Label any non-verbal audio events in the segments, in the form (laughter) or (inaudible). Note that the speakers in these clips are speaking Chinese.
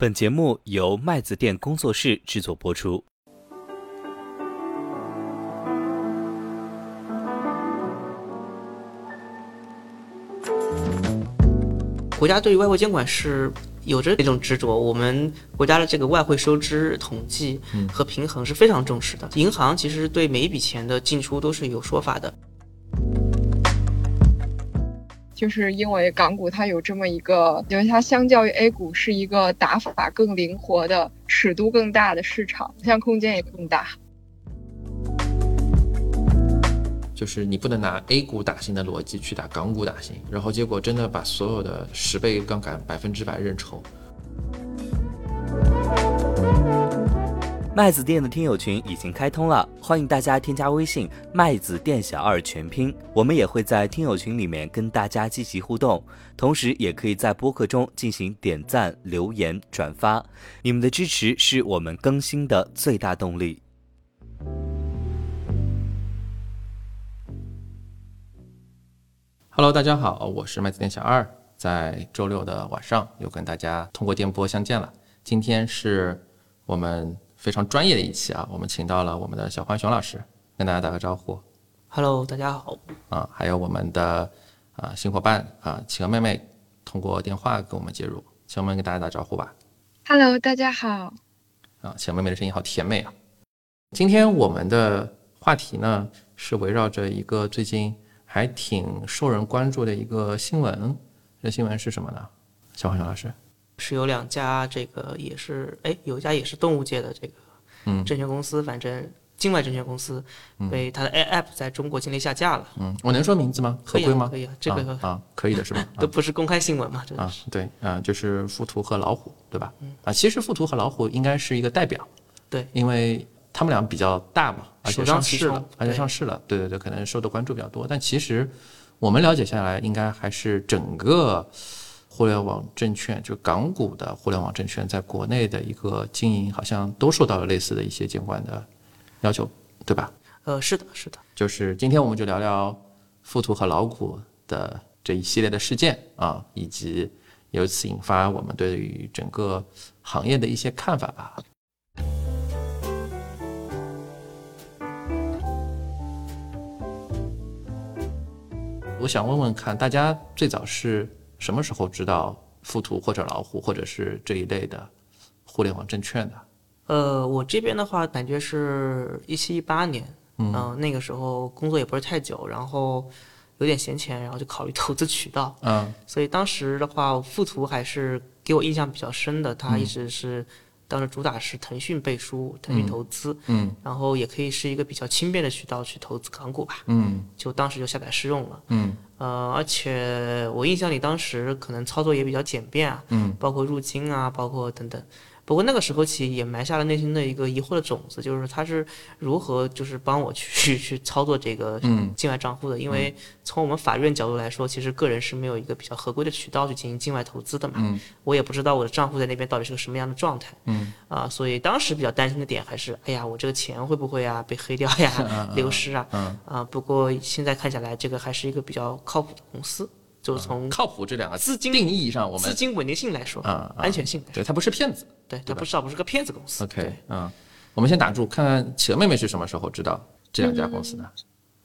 本节目由麦子店工作室制作播出。国家对于外汇监管是有着一种执着，我们国家的这个外汇收支统计和平衡是非常重视的。银行其实对每一笔钱的进出都是有说法的。就是因为港股它有这么一个，因为它相较于 A 股是一个打法更灵活的、尺度更大的市场，想象空间也更大。就是你不能拿 A 股打新的逻辑去打港股打新，然后结果真的把所有的十倍杠杆百分之百认筹。麦子店的听友群已经开通了，欢迎大家添加微信“麦子店小二”全拼，我们也会在听友群里面跟大家积极互动，同时也可以在播客中进行点赞、留言、转发，你们的支持是我们更新的最大动力。Hello，大家好，我是麦子店小二，在周六的晚上又跟大家通过电波相见了。今天是我们非常专业的一期啊，我们请到了我们的小浣熊老师，跟大家打个招呼。Hello，大家好。啊，还有我们的啊新伙伴啊企鹅妹妹通过电话跟我们接入，企鹅妹妹跟大家打招呼吧。Hello，大家好。啊，企鹅妹妹的声音好甜美啊。今天我们的话题呢是围绕着一个最近还挺受人关注的一个新闻，这新闻是什么呢？小浣熊老师。是有两家这个也是，哎，有一家也是动物界的这个嗯证券公司，反正境外证券公司被它的 App 在中国境内下架了，嗯，我能说名字吗？合规吗？啊可以啊，这个啊啊可以的是吧？(laughs) 都不是公开新闻嘛，这个啊是，对啊，就是富途和老虎，对吧？啊，其实富途和老虎应该是一个代表，对，因为他们俩比较大嘛，而且上市了，而且上市了，对对对，可能受的关注比较多。但其实我们了解下来，应该还是整个互联网证券，就港股的互联网证券，在国内的一个经营，好像都受到了类似的一些监管的要求，对吧？呃，是的，是的，就是今天我们就聊聊富途和老虎的这一系列的事件啊，以及由此引发我们对于整个行业的一些看法吧。我想问问看，大家最早是什么时候知道富途或者老虎，或者是这一类的互联网证券的？呃，我这边的话，感觉是一七一八年，嗯、那个时候工作也不是太久，然后有点闲钱，然后就考虑投资渠道，嗯。所以当时的话，富途还是给我印象比较深的，它一直是、当时主打是腾讯背书、腾讯投资，嗯然后也可以是一个比较轻便的渠道去投资港股吧，嗯就当时就下载试用了。嗯呃，而且我印象里当时可能操作也比较简便啊，嗯，包括入金啊，包括等等。不过那个时候起也埋下了内心的一个疑惑的种子，就是他是如何就是帮我去 (laughs) 去操作这个嗯境外账户的？因为从我们法院角度来说，其实个人是没有一个比较合规的渠道去进行境外投资的嘛。嗯我也不知道我的账户在那边到底是个什么样的状态。嗯啊，所以当时比较担心的点还是，哎呀，我这个钱会不会啊被黑掉呀、(laughs) 流失啊？嗯啊，不过现在看下来，这个还是一个比较靠谱的公司，就是从靠谱这两个字资金定义上，我们资金稳定性来说，啊啊安全性，对，它不是骗子。对，它不至少不是个骗子公司。OK，对嗯，我们先打住，看看企鹅妹妹是什么时候知道这两家公司的？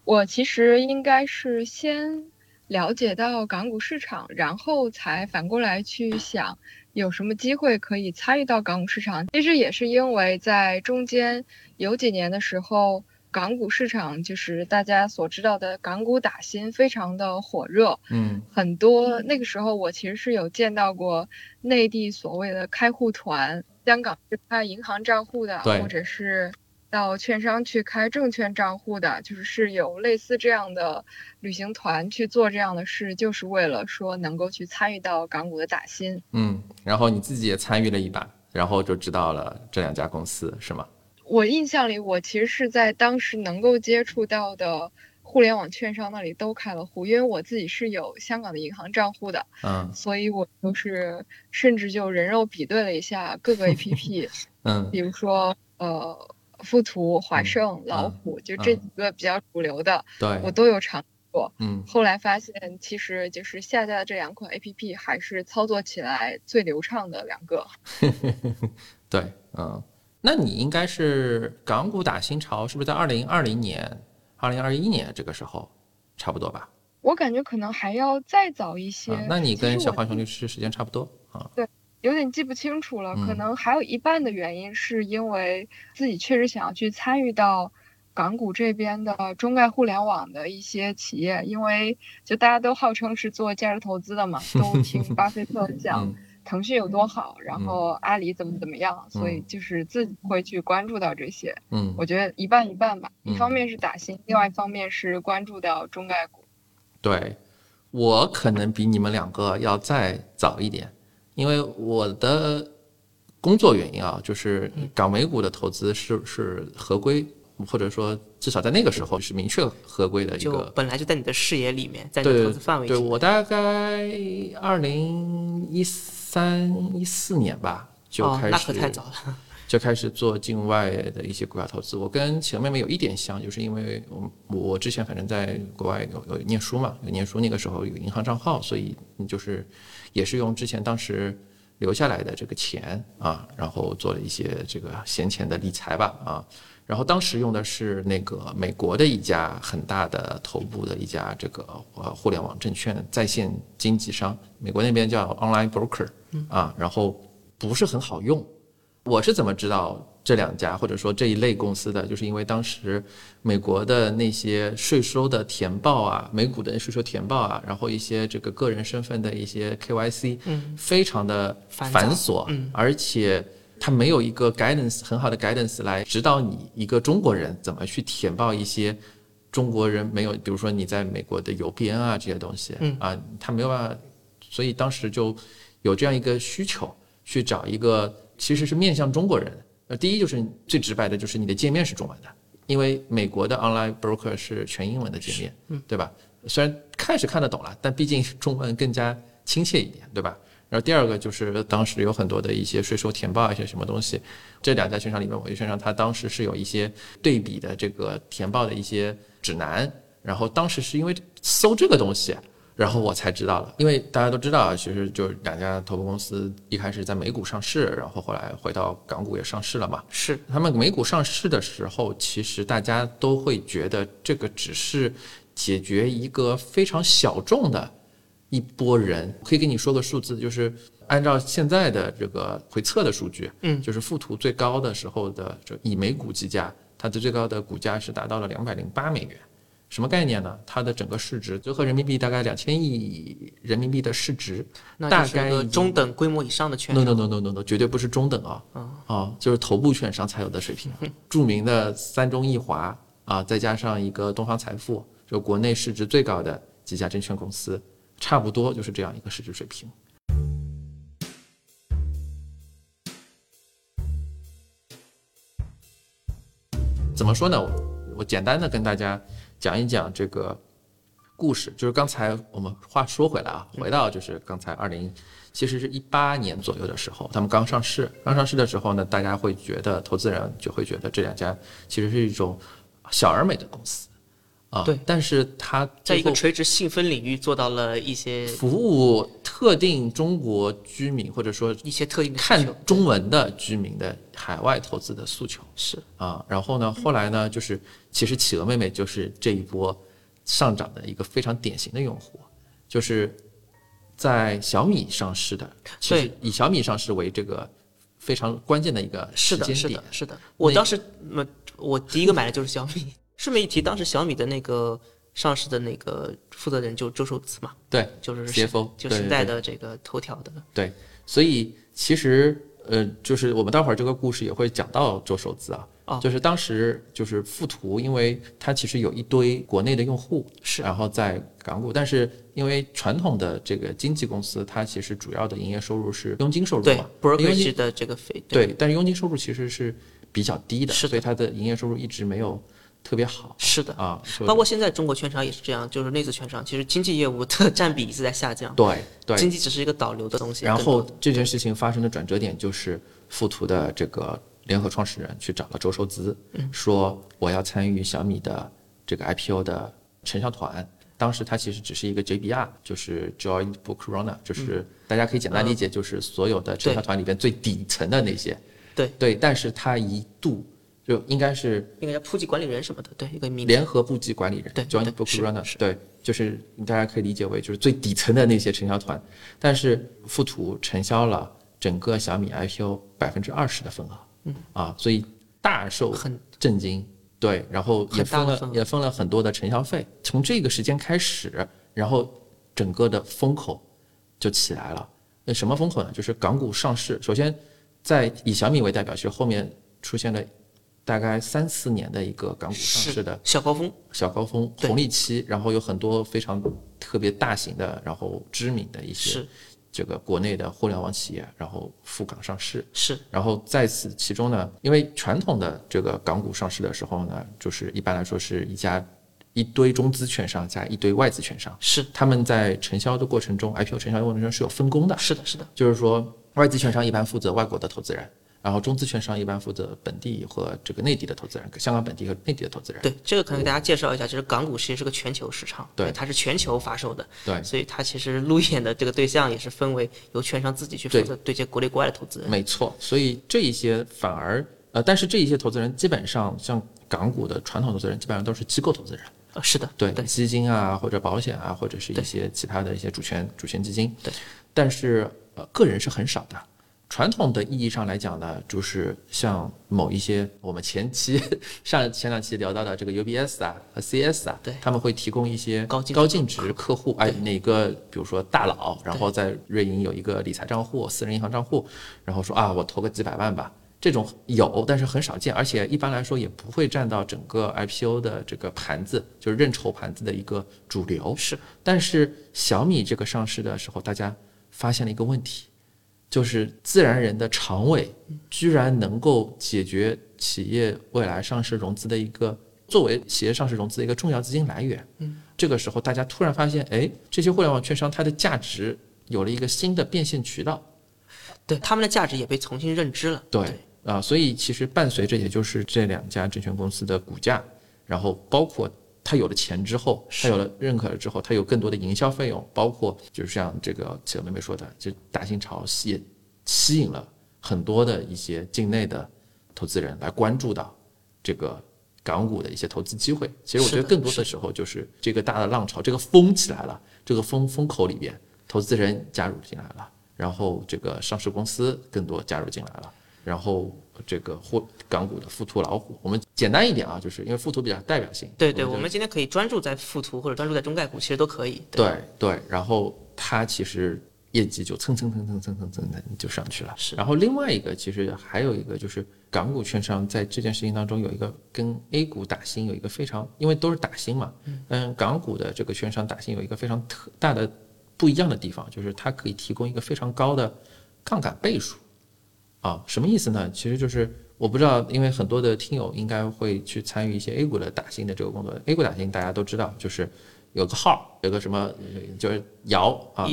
我其实应该是先了解到港股市场，然后才反过来去想有什么机会可以参与到港股市场。其实也是因为在中间有几年的时候，港股市场就是大家所知道的港股打新非常的火热，嗯很多那个时候我其实是有见到过内地所谓的开户团，香港是开银行账户的，或者是到券商去开证券账户的，就是是有类似这样的旅行团去做这样的事，就是为了说能够去参与到港股的打新。嗯，然后你自己也参与了一把，然后就知道了这两家公司是吗？我印象里，我其实是在当时能够接触到的互联网券商那里都开了户，因为我自己是有香港的银行账户的，嗯。所以我就是甚至就人肉比对了一下各个 APP，(laughs) 嗯。比如说呃富途、华盛、老虎，就这几个比较主流的，对。我，都有尝试过，嗯。后来发现其实就是下架的这两款 APP 还是操作起来最流畅的两个。(laughs) 对，嗯，那你应该是港股打新潮，是不是在二零二零年、二零二一年这个时候差不多吧？我感觉可能还要再早一些。啊，那你跟小浣熊律师时间差不多啊？对有点记不清楚了，可嗯能还有一半的原因是因为自己确实想要去参与到港股这边的中概互联网的一些企业，因为就大家都号称是做价值投资的嘛，(laughs) 都听巴菲特讲嗯腾讯有多好，然后阿里怎么怎么样，所以嗯就是自己会去关注到这些。嗯我觉得一半一半吧，一方嗯面是打新，另外一方面是关注到中概股。对，我可能比你们两个要再早一点，因为我的工作原因啊，就是港美股的投资是是合规，或者说至少在那个时候是明确合规的一个。本来就在你的视野里面，在你的投资范围对，我大概二零一三一四年吧就哦，开始、那可太早了。(laughs) 就开始做境外的一些股票投资。我跟企鹅妹妹有一点像，就是因为我我之前反正在国外有有念书嘛，有念书那个时候有银行账号，所以就是也是用之前当时留下来的这个钱啊，然后做了一些这个闲钱的理财吧啊。然后当时用的是那个美国的一家很大的头部的一家这个呃互联网证券在线经纪商，美国那边叫 Online Broker 啊，然后不是很好用。我是怎么知道这两家或者说这一类公司的？就是因为当时美国的那些税收的填报啊，美股的税收填报啊，然后一些这个个人身份的一些 KYC，嗯，非常的繁琐，嗯而且它没有一个 guidance 很好的 guidance 来指导你一个中国人怎么去填报一些中国人没有，比如说你在美国的邮编啊这些东西，嗯啊，他没有办法，所以当时就有这样一个需求，去找一个其实是面向中国人。呃，第一就是最直白的，就是你的界面是中文的，因为美国的 online broker 是全英文的界面，嗯，对吧？虽然看是看得懂了，但毕竟中文更加亲切一点，对吧？然后第二个就是当时有很多的一些税收填报一些什么东西，这两家券商里面，我就券商它当时是有一些对比的这个填报的一些指南，然后当时是因为搜这个东西，然后我才知道了，因为大家都知道啊，其实就是两家头部公司一开始在美股上市，然后后来回到港股也上市了嘛。是。他们美股上市的时候，其实大家都会觉得这个只是解决一个非常小众的一波人。可以给你说个数字，就是按照现在的这个回测的数据，嗯就是附图最高的时候的这以每股计价，它的最高的股价是达到了两百零八美元。什么概念呢？它的整个市值折合人民币大概两千亿人民币的市值，大概中等规模以上的券 no 商。no no no no no，绝对不是中等啊，啊，就是头部券商才有的水平。著名的三中一华啊，再加上一个东方财富，就国内市值最高的几家证券公司，差不多就是这样一个市值水平。怎么说呢？我我简单的跟大家讲一讲这个故事，就是刚才我们话说回来啊，回到就是刚才二零，其实是一八年左右的时候，他们刚上市，刚上市的时候呢，大家会觉得投资人就会觉得这两家其实是一种小而美的公司啊，对但是它在一个垂直细分领域做到了一些服务特定中国居民或者说一些特定看中文的居民的海外投资的诉求。是啊，然后呢，后来呢，就是其实企鹅妹妹就是这一波上涨的一个非常典型的用户，就是在小米上市的，其实对以小米上市为这个非常关键的一个是的，时间点是的，。是的。我当时，呃，我第一个买的就是小米。顺便一提，当时小米的那个上市的那个负责人就周受资嘛，对就是，CFO 就对对对时代的这个头条的。对，所以其实呃，就是我们待会儿这个故事也会讲到周受资啊。哦就是当时就是富途，因为它其实有一堆国内的用户，是然后在港股，但是因为传统的这个经纪公司，它其实主要的营业收入是佣金收入对嘛，佣金，brokerage 的这个费，对，但是佣金收入其实是比较低的，是的所以它的营业收入一直没有特别好是的。啊。包括现在中国券商也是这样，就是内资券商，其实经济业务的占比一直在下降，对对，经济只是一个导流的东西。然后这件事情发生的转折点就是富途的这个联合创始人去找了周受资，说我要参与小米的这个 IPO 的承销团，当时他其实只是一个 JBR，就是 Joint Book Runner，就是大家可以简单理解，就是所有的承销团里边最底层的那些。对对，但是他一度就应该是应该叫铺级管理人什么的，对，一个名字联合部级管理人对 Joint 对 Book 是 Runner，是对，就是大家可以理解为就是最底层的那些承销团，但是富途承销了整个小米 IPO 百分之二十的份额，嗯啊，所以大受很震惊。对，然后也分了也分了很多的承销费。从这个时间开始，然后整个的风口就起来了。那什么风口呢？就是港股上市。首先，在以小米为代表，其实后面出现了大概三四年的一个港股上市的小高峰，小高峰红利期，然后有很多非常特别大型的，然后知名的一些这个国内的互联网企业，然后赴港上市。是。然后在此其中呢，因为传统的这个港股上市的时候呢，就是一般来说是一家一堆中资券商加一堆外资券商，是。他们在承销的过程中，IPO 承销的过程中是有分工的，是的，是的，就是说外资券商一般负责外国的投资人，然后中资券商一般负责本地和这个内地的投资人，香港本地和内地的投资人。对，这个可能给大家介绍一下，就是港股其实是个全球市场，对它是全球发售的，对所以它其实路演的这个对象也是分为由券商自己去负责对接国内国外的投资人，没错，所以这一些反而呃，但是这一些投资人基本上像港股的传统投资人，基本上都是机构投资人。呃，是的，对对，基金啊，或者保险啊，或者是一些其他的一些主权主权基金。对，但是呃，个人是很少的。传统的意义上来讲呢，就是像某一些我们前期 (laughs) 上前两期聊到的这个 UBS 啊和 CS 啊，对。他们会提供一些高净值高净值客户，哎，哪个比如说大佬，然后在瑞银有一个理财账户、私人银行账户，然后说啊，我投个几百万吧。这种有，但是很少见，而且一般来说也不会占到整个 IPO 的这个盘子，就是认筹盘子的一个主流。是。但是小米这个上市的时候，大家发现了一个问题，就是自然人的常委居然能够解决企业未来上市融资的一个作为企业上市融资的一个重要资金来源。嗯，这个时候大家突然发现，哎，这些互联网券商它的价值有了一个新的变现渠道。对他们的价值也被重新认知了，对啊，所以其实伴随着也就是这两家证券公司的股价，然后包括它有了钱之后，他有了认可了之后，他有更多的营销费用，包括就是像这个企鹅妹妹说的，就大新潮吸也吸引了很多的一些境内的投资人来关注到这个港股的一些投资机会。其实我觉得更多的时候就是这个大的浪潮，这个风起来了，这个风风口里边，投资人加入进来了。然后这个上市公司更多加入进来了，然后这个沪港股的富途老虎，我们简单一点啊，就是因为富途比较代表性。对对，就我们今天可以专注在富途或者专注在中概股，其实都可以。对对，然后它其实业绩就蹭蹭蹭蹭蹭蹭蹭的就上去了。是然后另外一个其实还有一个就是港股券商在这件事情当中有一个跟 A 股打新有一个非常，因为都是打新嘛，嗯，港股的这个券商打新有一个非常特大的不一样的地方，就是它可以提供一个非常高的杠杆倍数。啊，什么意思呢？其实就是我不知道，因为很多的听友应该会去参与一些 A 股的打新的这个工作。A 股打新大家都知道，就是有个号，有个什么，呃就是摇啊，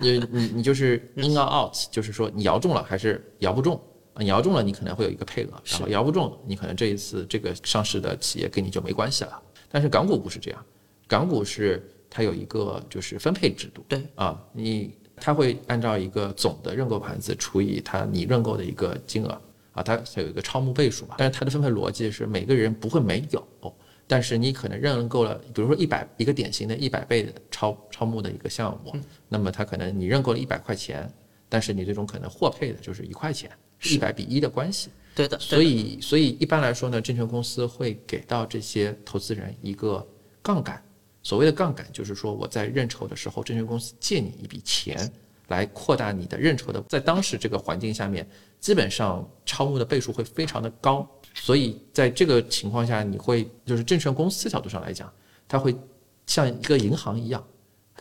你你你就是 (laughs) in or out，就是说你摇中了还是摇不中啊？你摇中了，你可能会有一个配额，然后摇不中，你可能这一次这个上市的企业跟你就没关系了。但是港股不是这样，港股是它有一个就是分配制度，对啊，你它会按照一个总的认购盘子除以它你认购的一个金额啊，它它有一个超募倍数嘛。但是它的分配逻辑是每个人不会没有，但是你可能认购了，比如说一百一个典型的一百倍的超超募的一个项目，那么它可能你认购了一百块钱，但是你最终可能获配的就是一块钱，一百比一的关系。对的，所以，所以一般来说呢，证券公司会给到这些投资人一个杠杆。所谓的杠杆，就是说我在认筹的时候，证券公司借你一笔钱，来扩大你的认筹的。在当时这个环境下面，基本上超募的倍数会非常的高。所以在这个情况下，你会就是证券公司角度上来讲，它会像一个银行一样，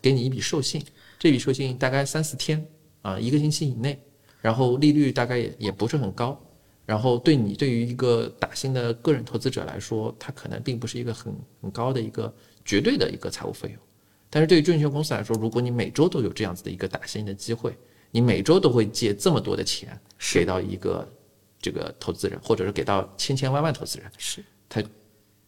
给你一笔授信，这笔授信大概三四天啊，一个星期以内，然后利率大概也也不是很高。然后对你对于一个打新的个人投资者来说，它可能并不是一个很很高的一个绝对的一个财务费用，但是对于证券公司来说，如果你每周都有这样子的一个打新的机会，你每周都会借这么多的钱给到一个这个投资人，或者是给到千千万万投资人，是他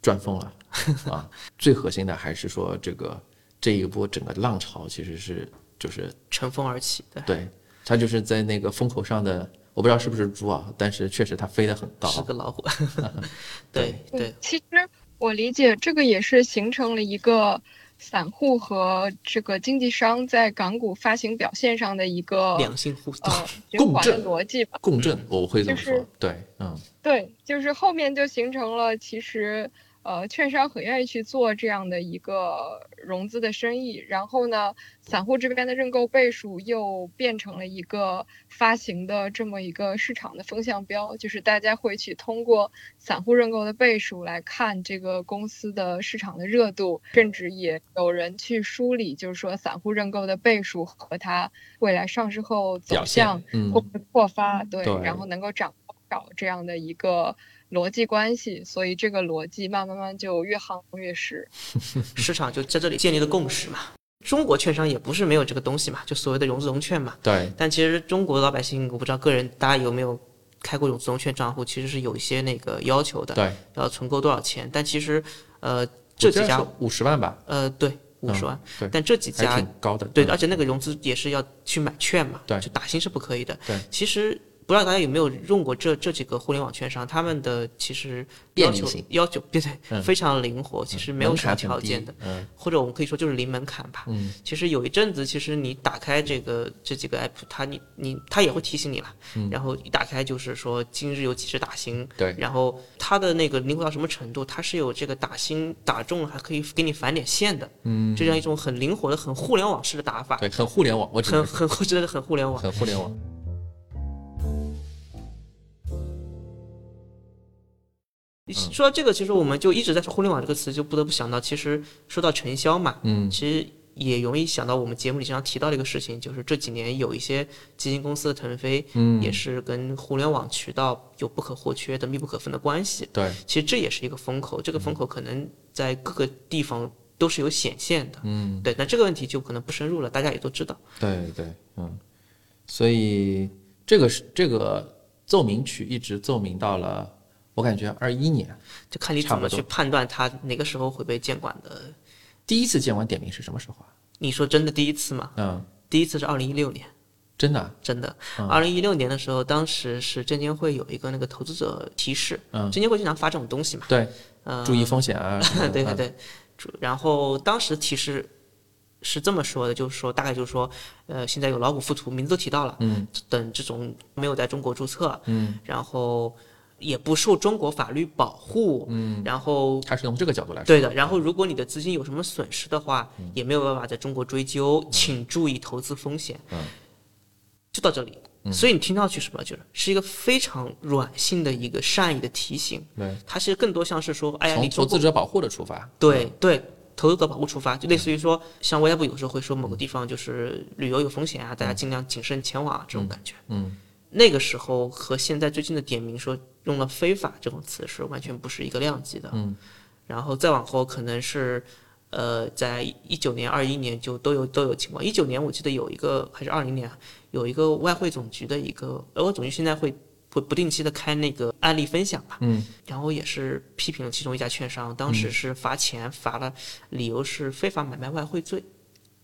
赚疯了 (laughs) 啊！最核心的还是说这个这一波整个浪潮其实是就是乘风而起的，对，它就是在那个风口上的，我不知道是不是猪啊，但是确实它飞得很高。是个老虎。(laughs) (laughs) 对对，其实我理解这个也是形成了一个散户和这个经纪商在港股发行表现上的一个良性互动。呃循环的逻辑吧。共振，我会这么说。就是对，嗯，对，就是后面就形成了，其实呃，券商很愿意去做这样的一个融资的生意，然后呢，散户这边的认购倍数又变成了一个发行的这么一个市场的风向标，就是大家会去通过散户认购的倍数来看这个公司的市场的热度，甚至也有人去梳理，就是说散户认购的倍数和它未来上市后走向嗯。会不会破发，对，对。然后能够涨多少这样的一个逻辑关系，所以这个逻辑慢慢慢就越夯越实。(laughs) 市场就在这里建立了共识嘛。中国券商也不是没有这个东西嘛，就所谓的融资融券嘛。对，但其实中国老百姓，我不知道个人大家有没有开过融资融券账户，其实是有一些那个要求的，对，要存够多少钱。但其实，呃，这几家，五十万吧，呃，对，五十万。对但这几家挺高的。对，嗯而且那个融资也是要去买券嘛，对就打新是不可以的。对，其实不知道大家有没有用过这这几个互联网券商，他们的其实要求要求对对、嗯非常灵活，其实没有什么条件的，嗯或者我们可以说就是零门槛吧。嗯，其实有一阵子，其实你打开这个这几个 app，它你你它也会提醒你了，然后一打开就是说今日有几只打新，嗯对然后它的那个灵活到什么程度，它是有这个打新打中了还可以给你返点现的，嗯，这样一种很灵活的、很互联网式的打法，对，很互联网，我只很很真的是很互联网。很互联网。说到这个，其实我们就一直在说互联网这个词，就不得不想到，其实说到承销嘛，嗯，其实也容易想到我们节目里经常提到的一个事情，就是这几年有一些基金公司的腾飞，嗯也是跟互联网渠道有不可或缺的密不可分的关系。对，其实这也是一个风口，这个风口可能在各个地方都是有显现的。嗯，对，那这个问题就可能不深入了，大家也都知道。对对，嗯，所以这个是这个奏鸣曲一直奏鸣到了，我感觉二一年就看你怎么去判断它哪个时候会被监管的。第一次监管点名是什么时候啊？你说真的第一次吗？嗯，第一次是二零一六年。真的啊，真的，二零一六年的时候，当时是证监会有一个那个投资者提示，嗯。证监会经常发这种东西嘛，对，呃，注意风险啊 (laughs) 对对对，主然后当时提示是这么说的，就是说大概就是说，呃，现在有老虎附图，名字都提到了，嗯，等这种没有在中国注册，嗯，然后也不受中国法律保护，嗯，然后他是从这个角度来说。对的，然后如果你的资金有什么损失的话，也没有办法在中国追究，请注意投资风险。嗯，就到这里。所以你听上去什么，就是是一个非常软性的一个善意的提醒，对，它其实更多像是说，哎呀，你从投资者保护的出发。对对，投资者保护出发，就类似于说，像外交部有时候会说某个地方就是旅游有风险啊，大家尽量谨慎前往啊，这种感觉。嗯，那个时候和现在最近的点名说用了非法这种词是完全不是一个量级的。嗯，然后再往后可能是。呃，在一九年、二一年就都有都有情况。一九年我记得有一个，还是二零年啊，有一个外汇总局的一个，外汇总局现在会会不定期的开那个案例分享吧，嗯，然后也是批评了其中一家券商，当时是罚钱，罚了理由是非法买卖外汇罪。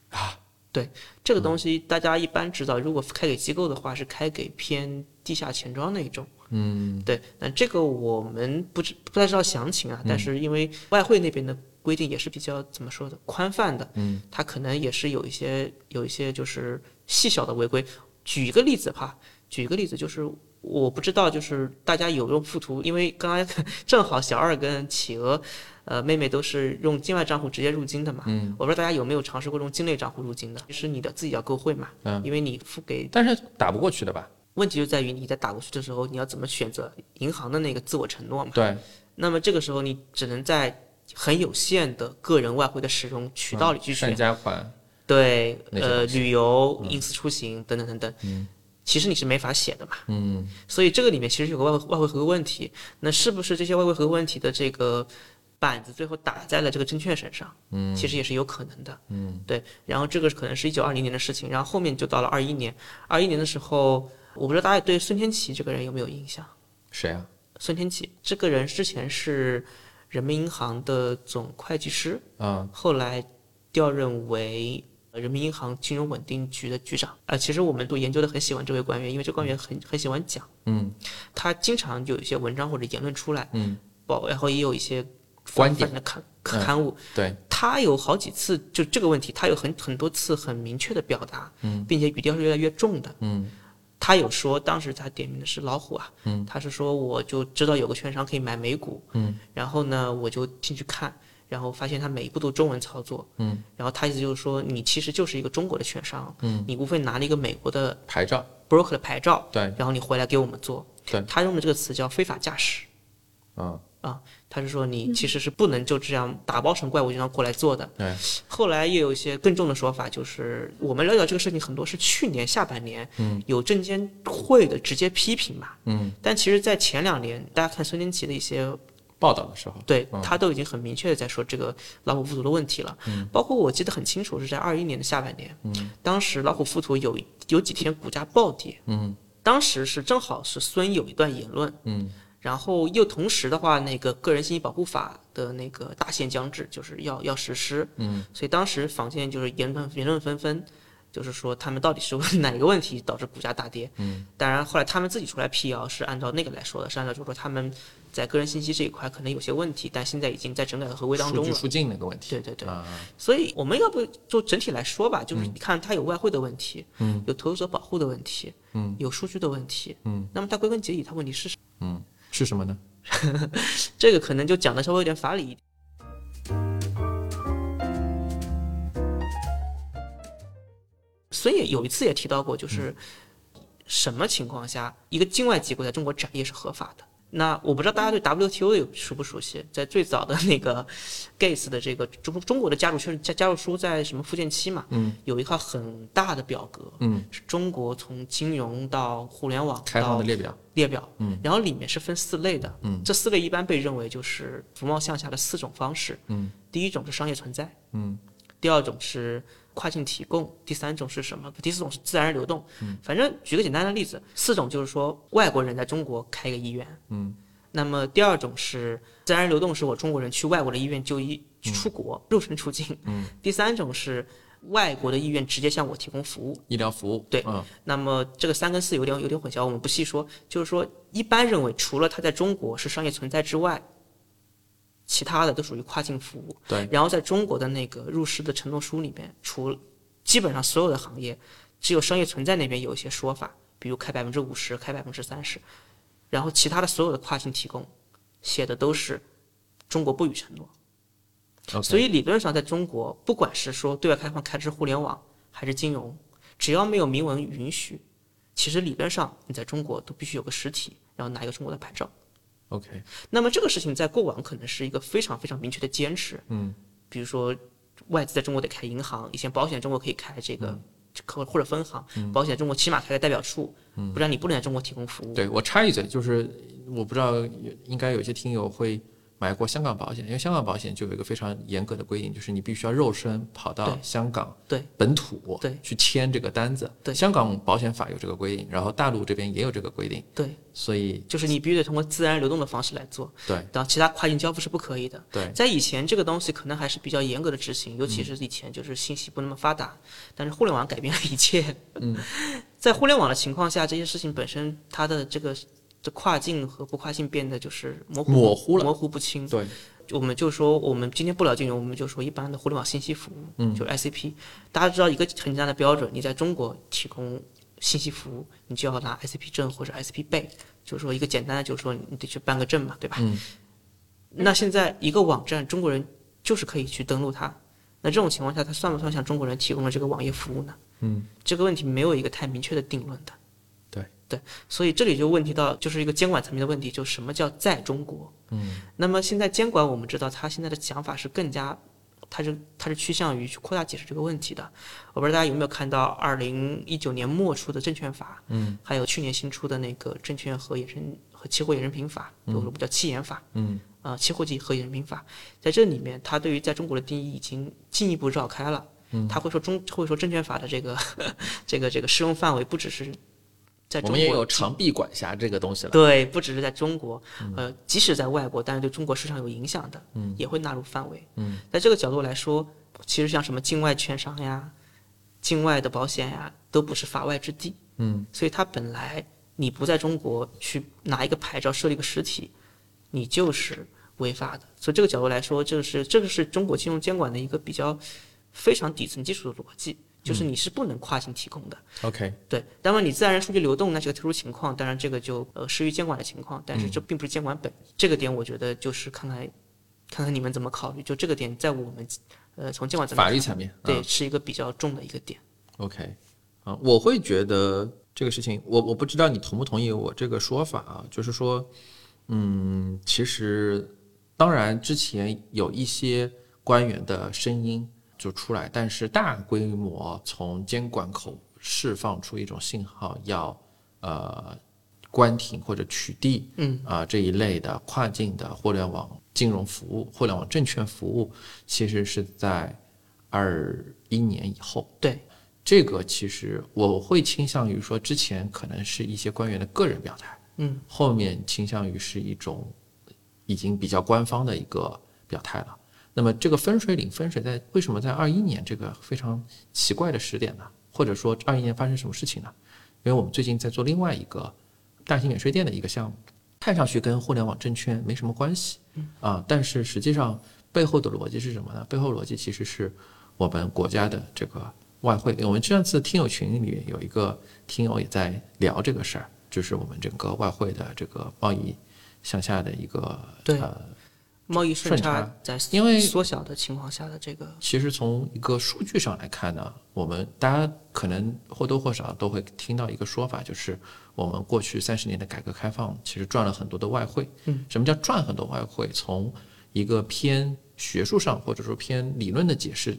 啊，对这个东西，大家一般知道，如果开给机构的话，是开给偏地下钱庄那一种。嗯，对，那这个我们不知不太知道详情啊，但是因为外汇那边的规定也是比较怎么说的宽泛的，嗯，它可能也是有一些有一些就是细小的违规。举一个例子哈，举一个例子就是我不知道就是大家有用附图，因为刚才正好小二跟企鹅，呃妹妹都是用境外账户直接入金的嘛，嗯，我不知道大家有没有尝试过用境内账户入金的，其实你的自己要购汇嘛，嗯，因为你付给但是打不过去的吧？问题就在于你在打过去的时候，你要怎么选择银行的那个自我承诺嘛？对，那么这个时候你只能在很有限的个人外汇的使用渠道里去选，善加款。对，呃，旅游、隐私出行等等等等，嗯，其实你是没法写的嘛。嗯，所以这个里面其实有个外汇外汇合规问题，那是不是这些外汇合规问题的这个板子最后打在了这个证券身上？嗯，其实也是有可能的。嗯，对。然后这个可能是一九二零年的事情，然后后面就到了二一年，二一年的时候，我不知道大家对孙天琦这个人有没有印象？谁啊？孙天琦这个人之前是人民银行的总会计师，嗯，后来调任为人民银行金融稳定局的局长。啊、其实我们都研究的很喜欢这位官员，因为这官员很很喜欢讲，嗯他经常有一些文章或者言论出来，嗯，报，然后也有一些观点的刊刊物。对，他有好几次就这个问题，他有很很多次很明确的表达，嗯，并且语调是越来越重的，嗯他有说，当时他点名的是老虎啊，嗯，他是说我就知道有个券商可以买美股，嗯，然后呢我就进去看，然后发现他每一步都中文操作，嗯，然后他意思就是说你其实就是一个中国的券商，嗯，你无非拿了一个美国的牌照，broker 的牌照，对，然后你回来给我们做，对。他用的这个词叫非法驾驶，嗯他是说你其实是不能就这样打包成怪物就这样过来做的。对，后来也有一些更重的说法，就是我们了解到这个事情很多是去年下半年，嗯，有证监会的直接批评嘛，嗯，但其实，在前两年，大家看孙天奇的一些，报道的时候，对他都已经很明确的在说这个老虎附图的问题了，嗯，包括我记得很清楚是在二一年的下半年，嗯，当时老虎附图有有几天股价暴跌，嗯，当时是正好是孙有一段言论，嗯。然后又同时的话，那个个人信息保护法的那个大限将至，就是要要实施，嗯，所以当时坊间就是言论言论纷纷，就是说他们到底是哪个问题导致股价大跌，嗯，当然后来他们自己出来辟谣是按照那个来说的，是按照就是说他们在个人信息这一块可能有些问题，但现在已经在整改的合规当中了。数据附近那个问题，对对对，啊，所以我们要不就整体来说吧，就是你看它有外汇的问题，嗯，有投资者保护的问题，嗯，有数据的问题，嗯，那么它归根结底，它问题是什么？嗯，是什么呢？(laughs) 这个可能就讲的稍微有点法理一点。所以有一次也提到过，就是什么情况下一个境外机构在中国展业是合法的？那我不知道大家对 WTO 有熟不熟悉？在最早的那个 Gates 的这个中中国的加入确加加入书在什么附件七嘛，嗯，有一套很大的表格，嗯，是中国从金融到互联网开放到的列表，列表，嗯，然后里面是分四类的，嗯，这四类一般被认为就是浮貌向下的四种方式，嗯，第一种是商业存在，嗯，第二种是跨境提供，第三种是什么？第四种是自然流动，嗯，反正举个简单的例子，四种就是说外国人在中国开一个医院，嗯，那么第二种是自然流动，是我中国人去外国的医院就医去出国、肉身出境，嗯，第三种是外国的医院直接向我提供服务，医疗服务，对。嗯。那么这个三跟四有点有点混淆，我们不细说。就是说，一般认为除了它在中国是商业存在之外，其他的都属于跨境服务。对。然后在中国的那个入市的承诺书里面，除基本上所有的行业，只有商业存在那边有一些说法，比如开百分之五十，开百分之三十，然后其他的所有的跨境提供写的都是中国不予承诺。所以理论上，在中国，不管是说对外开放开支互联网还是金融，只要没有明文允许，其实理论上你在中国都必须有个实体，然后拿一个中国的牌照。OK，那么这个事情在过往可能是一个非常非常明确的坚持，嗯，比如说外资在中国得开银行，以前保险中国可以开这个。可或者分行，保险中国起码开个代表处，不然你不能在中国提供服务。对我插一嘴，就是我不知道，应该有些听友会买过香港保险，因为香港保险就有一个非常严格的规定，就是你必须要肉身跑到香港对本土对去签这个单子。对香港保险法有这个规定，然后大陆这边也有这个规定，对，所以就是你必须得通过自然流动的方式来做，对然后其他跨境交付是不可以的。对在以前这个东西可能还是比较严格的执行，尤其是以前就是信息不那么发达，但是互联网改变了一切。嗯，(laughs) 在互联网的情况下，这些事情本身它的这个这跨境和不跨境变得就是模糊模糊了模糊不清。对，我们就说我们今天不聊金融，我们就说一般的互联网信息服务，嗯，就是 ICP。大家知道一个很简单的标准，你在中国提供信息服务，你就要拿 ICP 证或者 ICP 背，就是说一个简单的，就是说你得去办个证嘛，对吧？嗯。那现在一个网站，中国人就是可以去登录它，那这种情况下，它算不算向中国人提供了这个网页服务呢？嗯，这个问题没有一个太明确的定论的。对对，所以这里就问题到就是一个监管层面的问题，就什么叫在中国？嗯，那么现在监管我们知道，他现在的想法是更加，他是他是趋向于去扩大解释这个问题的。我不知道大家有没有看到二零一九年末出的证券法，嗯，还有去年新出的那个证券和衍生和期货衍生品法，我们叫期衍法，嗯，呃，期货及和衍生品法，在这里面，它对于在中国的定义已经进一步绕开了。嗯，他会说中会说证券法的这个 (laughs) 这个这个适用范围不只是在中国有长臂管辖这个东西了。对，不只是在中国，嗯呃，即使在外国，但是对中国市场有影响的，嗯，也会纳入范围。嗯，在这个角度来说，其实像什么境外券商呀、境外的保险呀，都不是法外之地。嗯，所以它本来你不在中国去拿一个牌照设立一个实体，你就是违法的。所以这个角度来说，这个是这个是中国金融监管的一个比较非常底层基础的逻辑，就是你是不能跨境提供的。OK，对，那么你自然人数据流动那是个特殊情况，当然这个就呃适于监管的情况，但是嗯这并不是监管本。这个点我觉得就是看看看看你们怎么考虑，就这个点在我们呃从监管法律层面，对、啊是一个比较重的一个点。OK，啊，我会觉得这个事情，我我不知道你同不同意我这个说法啊，就是说，嗯，其实当然之前有一些官员的声音就出来，但是大规模从监管口释放出一种信号，要呃关停或者取缔，嗯啊、这一类的跨境的互联网金融服务、互联网证券服务，其实是在二一年以后。对，这个其实我会倾向于说，之前可能是一些官员的个人表态，嗯，后面倾向于是一种已经比较官方的一个表态了。那么这个分水岭分水在为什么在二一年这个非常奇怪的时点呢？或者说二一年发生什么事情呢？因为我们最近在做另外一个大型免税店的一个项目，看上去跟互联网证券没什么关系，啊，但是实际上背后的逻辑是什么呢？背后逻辑其实是我们国家的这个外汇。我们上次听友群里有一个听友也在聊这个事儿，就是我们整个外汇的这个贸易向下的一个对呃贸易顺差在因为缩小的情况下的这个，其实从一个数据上来看呢，我们大家可能或多或少都会听到一个说法，就是我们过去三十年的改革开放，其实赚了很多的外汇。嗯，什么叫赚很多外汇？从一个偏学术上或者说偏理论的解释，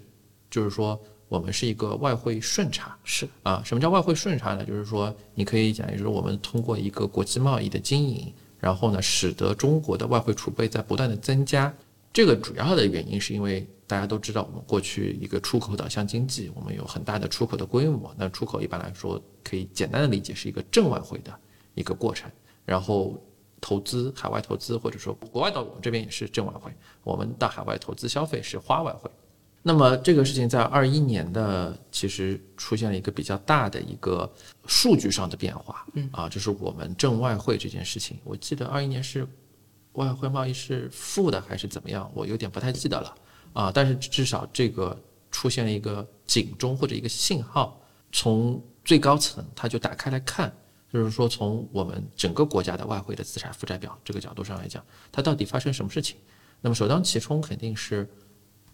就是说我们是一个外汇顺差。是啊，什么叫外汇顺差呢？就是说，你可以讲，就是我们通过一个国际贸易的经营，然后呢，使得中国的外汇储备在不断的增加。这个主要的原因是因为大家都知道，我们过去一个出口导向经济，我们有很大的出口的规模。那出口一般来说，可以简单的理解是一个正外汇的一个过程。然后投资海外投资，或者说国外到我们这边也是正外汇，我们到海外投资消费是花外汇。那么这个事情在二一年的其实出现了一个比较大的一个数据上的变化，嗯啊，就是我们挣外汇这件事情，我记得二一年是外汇贸易是负的还是怎么样，我有点不太记得了啊，但是至少这个出现了一个警钟或者一个信号，从最高层它就打开来看，就是说从我们整个国家的外汇的资产负债表这个角度上来讲，它到底发生什么事情？那么首当其冲肯定是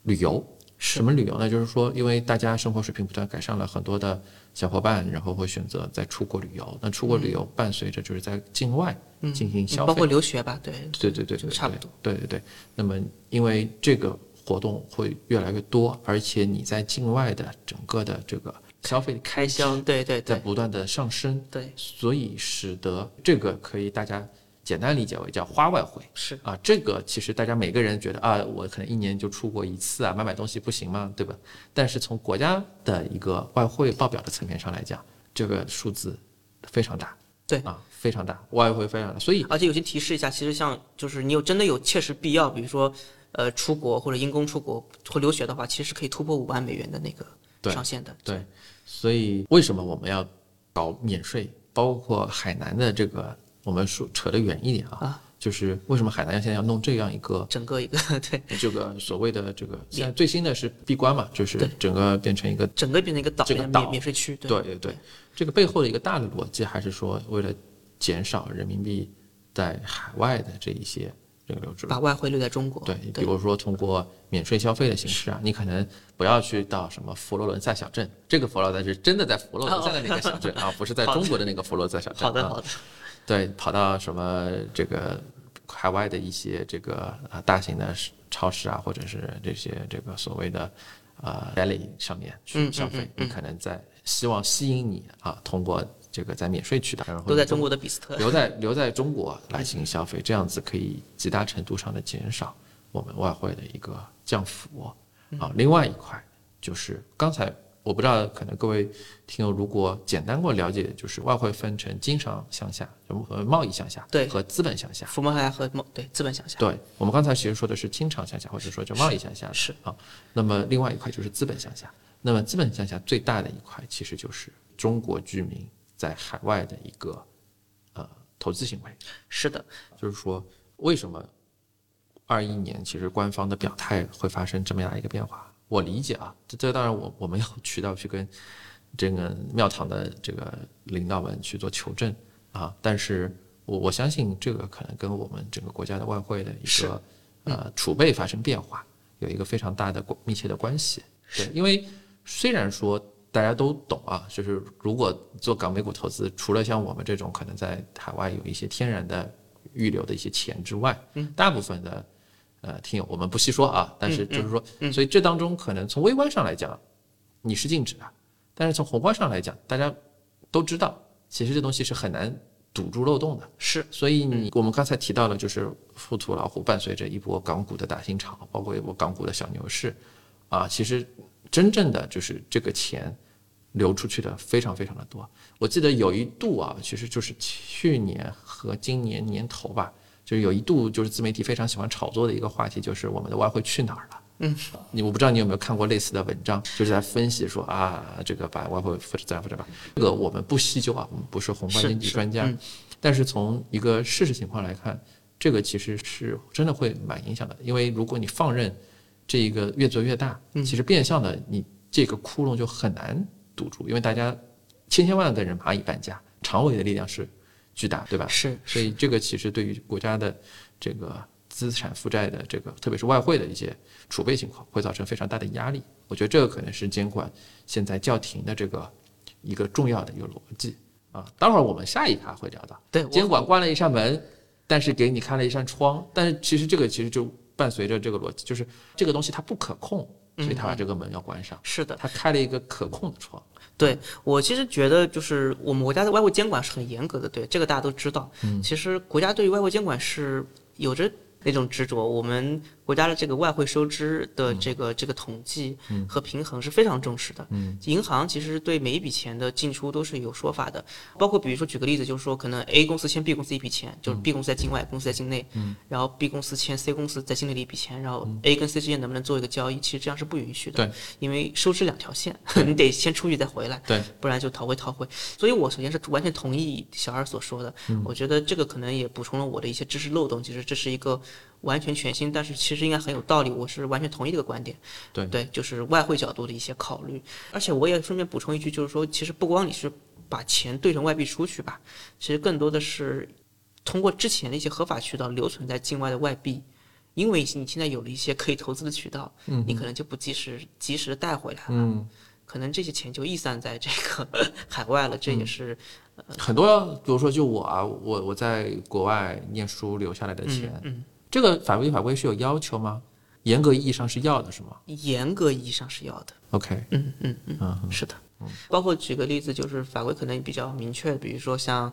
旅游。什么旅游呢？就是说，因为大家生活水平不断改善了，很多的小伙伴然后会选择在出国旅游。那出国旅游伴随着就是在境外进行消费，包括留学吧，对对对对差不多。对对对，那么因为这个活动会越来越多，而且你在境外的整个的这个消费开销，对对对在不断的上升，对，所以使得这个可以大家简单理解为叫花外汇。是啊，这个其实大家每个人觉得啊，我可能一年就出国一次啊，买买东西不行吗？对吧？但是从国家的一个外汇报表的层面上来讲，这个数字非常大。对啊，非常大，外汇非常大，所以而且有些提示一下，其实像就是你有真的有切实必要，比如说呃出国或者因公出国或留学的话，其实可以突破五万美元的那个上限的。对，所以为什么我们要搞免税？包括海南的这个，我们说扯得远一点啊，啊就是为什么海南现在要弄这样一个整个一个 (laughs) 对，这个所谓的这个现在最新的是闭关嘛，就是整个变成一个整个变成一个岛，变成这个岛免免税区。对对对对，这个背后的一个大的逻辑还是说，为了减少人民币在海外的这一些这个流出。把外汇留在中国。对，比如说通过免税消费的形式啊，你可能不要去到什么佛罗伦萨小镇，这个佛罗伦萨是真的在佛罗伦萨的那个小镇啊，不是在中国的那个佛罗伦萨小镇。啊好的好的，对，跑到什么这个海外的一些这个啊大型的超市啊，或者是这些这个所谓的啊 deli 上面去消费，嗯你可能在希望吸引你啊，通过这个在免税渠道，然后都在中国的比斯特。留在留在中国来进行消费，这样子可以极大程度上的减少我们外汇的一个降幅啊。另外一块就是刚才我不知道，可能各位听友如果简单过了解，就是外汇分成经商向下，呃，贸易向下，对和资本向下。福摩海和贸对资本向下，对我们刚才其实说的是经常向下，或者说叫贸易向下的是啊。那么另外一块就是资本向下。那么资本向下最大的一块其实就是中国居民在海外的一个呃投资行为。是的，就是说为什么二一年其实官方的表态会发生这么样一个变化？我理解啊，这这当然我我们有 (laughs) 渠道去跟这个庙堂的这个领导们去做求证啊，但是我我相信这个可能跟我们整个国家的外汇的一个呃储备发生变化有一个非常大的关密切的关系。对，因为虽然说大家都懂啊，就是如果做港美股投资，除了像我们这种可能在海外有一些天然的预留的一些钱之外，嗯，大部分的呃听友我们不细说啊，但是就是说，所以这当中可能从微观上来讲，你是禁止的，但是从宏观上来讲，大家都知道，其实这东西是很难堵住漏洞的。是所以你我们刚才提到了，就是富途老虎伴随着一波港股的大新潮，包括一波港股的小牛市，啊，其实真正的就是这个钱流出去的非常非常的多。我记得有一度啊，其实就是去年和今年年头吧，就是有一度就是自媒体非常喜欢炒作的一个话题，就是我们的外汇去哪儿了。嗯，你我不知道你有没有看过类似的文章，就是在分析说啊，这个把外汇复制再复制吧。这个我们不细究啊，我们不是宏观经济是专家，但是从一个事实情况来看，这个其实是真的会蛮影响的，因为如果你放任这一个越做越大，其实变相的你这个窟窿就很难堵住，因为大家千千万万个人蚂蚁搬家，长尾的力量是巨大，对吧？是所以这个其实对于国家的这个资产负债的这个，特别是外汇的一些储备情况，会造成非常大的压力。我觉得这个可能是监管现在叫停的这个一个重要的一个逻辑啊。待会儿我们下一趴会聊到，对监管关了一扇门，但是给你开了一扇窗，但是其实这个其实就伴随着这个逻辑，就是这个东西它不可控，所以它把这个门要关上，是的，它开了一个可控的窗。对我其实觉得，就是我们国家的外汇监管是很严格的，对这个大家都知道。嗯，其实国家对于外汇监管是有着那种执着，我们国家的这个外汇收支的这个、这个统计和平衡是非常重视的。嗯，银行其实对每一笔钱的进出都是有说法的，包括比如说举个例子，就是说可能 A 公司欠 B 公司一笔钱，就是 B 公司在境外，公司在境内，嗯，然后 B 公司欠 C 公司在境内的一笔钱，然后 A 跟 C 之间能不能做一个交易，其实这样是不允许的。对，因为收支两条线，(laughs) 你得先出去再回来。对，不然就逃回逃回。所以我首先是完全同意小二所说的，嗯我觉得这个可能也补充了我的一些知识漏洞。其实这是一个完全全新，但是其实应该很有道理，我是完全同意这个观点。对对，就是外汇角度的一些考虑。而且我也顺便补充一句，就是说，其实不光你是把钱兑成外币出去吧，其实更多的是通过之前的一些合法渠道留存在境外的外币。因为你现在有了一些可以投资的渠道，嗯，你可能就不及时及时的带回来了，嗯，(laughs) 可能这些钱就溢散在这个 (laughs) 海外了，这也是很多，比如说就我啊，我我在国外念书留下来的钱，嗯这个法规法规是有要求吗？严格意义上是要的，是吗严格意义上是要的。？OK，嗯嗯嗯，嗯是的。包括举个例子，就是法规可能比较明确，比如说像，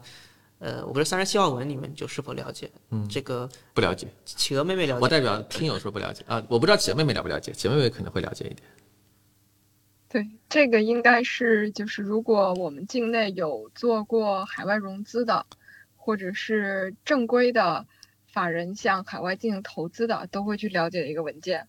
呃，我不知道三十七号文你们就是否了解？嗯，这个不了解，企鹅妹妹了解。我代表听友说不了解啊，我不知道企鹅妹妹了不了解，姐妹妹可能会了解一点。对，这个应该是就是如果我们境内有做过海外融资的，或者是正规的法人向海外进行投资的，都会去了解的一个文件。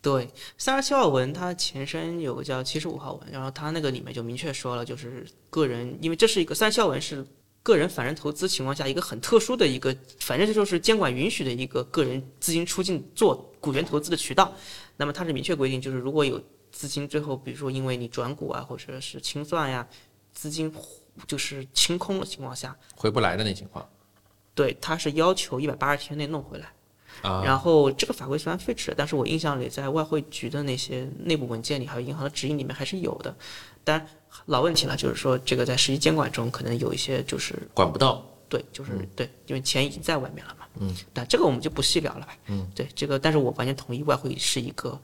对，三十七号文它前身有个叫七十五号文，然后它那个里面就明确说了，就是个人，因为这是一个三十七号文是个人法人投资情况下一个很特殊的一个，反正这就是监管允许的一个个人资金出境做股权投资的渠道。那么它是明确规定，就是如果有资金最后比如说因为你转股啊，或者是清算呀、资金就是清空的情况下，回不来的那情况对，他是要求一百八十天内弄回来。啊，然后这个法规虽然废止了，但是我印象里在外汇局的那些内部文件里，还有银行的指引里面还是有的。当然老问题了，就是说这个在实际监管中可能有一些就是管不到。对，就是、对，因为钱已经在外面了嘛。嗯，但这个我们就不细聊了吧。嗯，对，这个但是我完全同意外汇是一个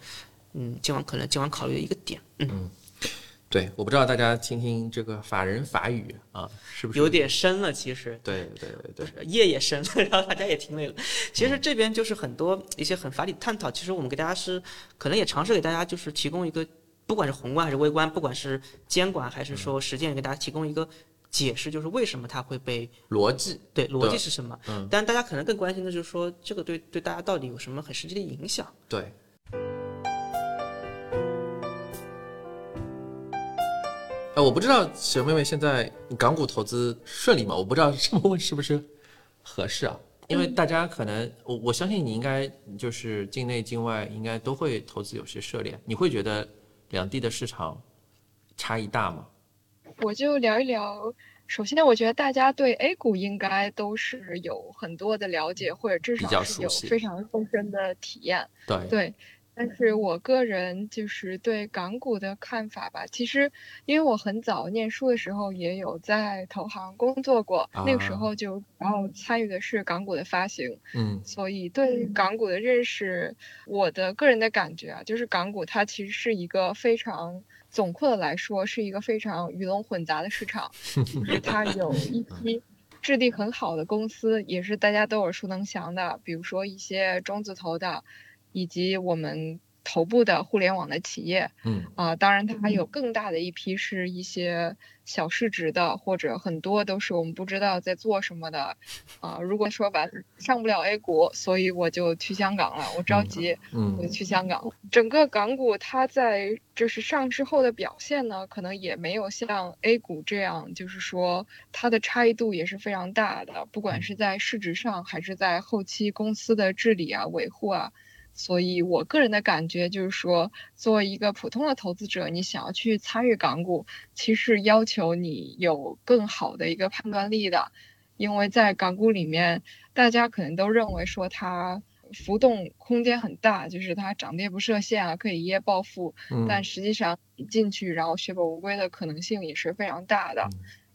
嗯监管可能监管考虑的一个点。嗯，对，我不知道大家听听这个法人法语啊，是不是有？点深了，其实。对对对对，夜也深了，(laughs) 然后大家也听累了。其实这边就是很多一些很法理探讨，其实我们给大家是可能也尝试给大家就是提供一个不管是宏观还是微观，不管是监管还是说实践，给大家提供一个解释，就是为什么它会被逻辑，对逻辑是什么？嗯，但大家可能更关心的就是说，这个对对大家到底有什么很实际的影响？对。哎，我不知道小妹妹现在港股投资顺利吗？我不知道这么问是不是合适啊？因为大家可能，我我相信你应该就是境内境外应该都会投资有些涉猎，你会觉得两地的市场差异大吗？我就聊一聊。首先，我觉得大家对 A 股应该都是有很多的了解，或者至少是有非常丰深的体验。对对。但是我个人就是对港股的看法吧，其实因为我很早念书的时候也有在投行工作过，那个时候就然后参与的是港股的发行，嗯，所以对港股的认识，我的个人的感觉啊，就是港股它其实是一个非常总括的来说是一个非常鱼龙混杂的市场，就是它有一 (laughs) 批质地很好的公司，也是大家都耳熟能详的，比如说一些中字头的。以及我们头部的互联网的企业，嗯。啊，当然它还有更大的一批是一些小市值的，或者很多都是我们不知道在做什么的，啊，如果说完上不了 A 股，所以我就去香港了，我着急，嗯，我。就去香港。整个港股它在就是上市后的表现呢，可能也没有像 A 股这样，就是说它的差异度也是非常大的，不管是在市值上，还是在后期公司的治理啊、维护啊。所以，我个人的感觉就是说，作为一个普通的投资者，你想要去参与港股，其实要求你有更好的一个判断力的，因为在港股里面，大家可能都认为说它浮动空间很大，就是它涨跌不设限啊，可以一夜暴富。但实际上，你进去然后血本无归的可能性也是非常大的。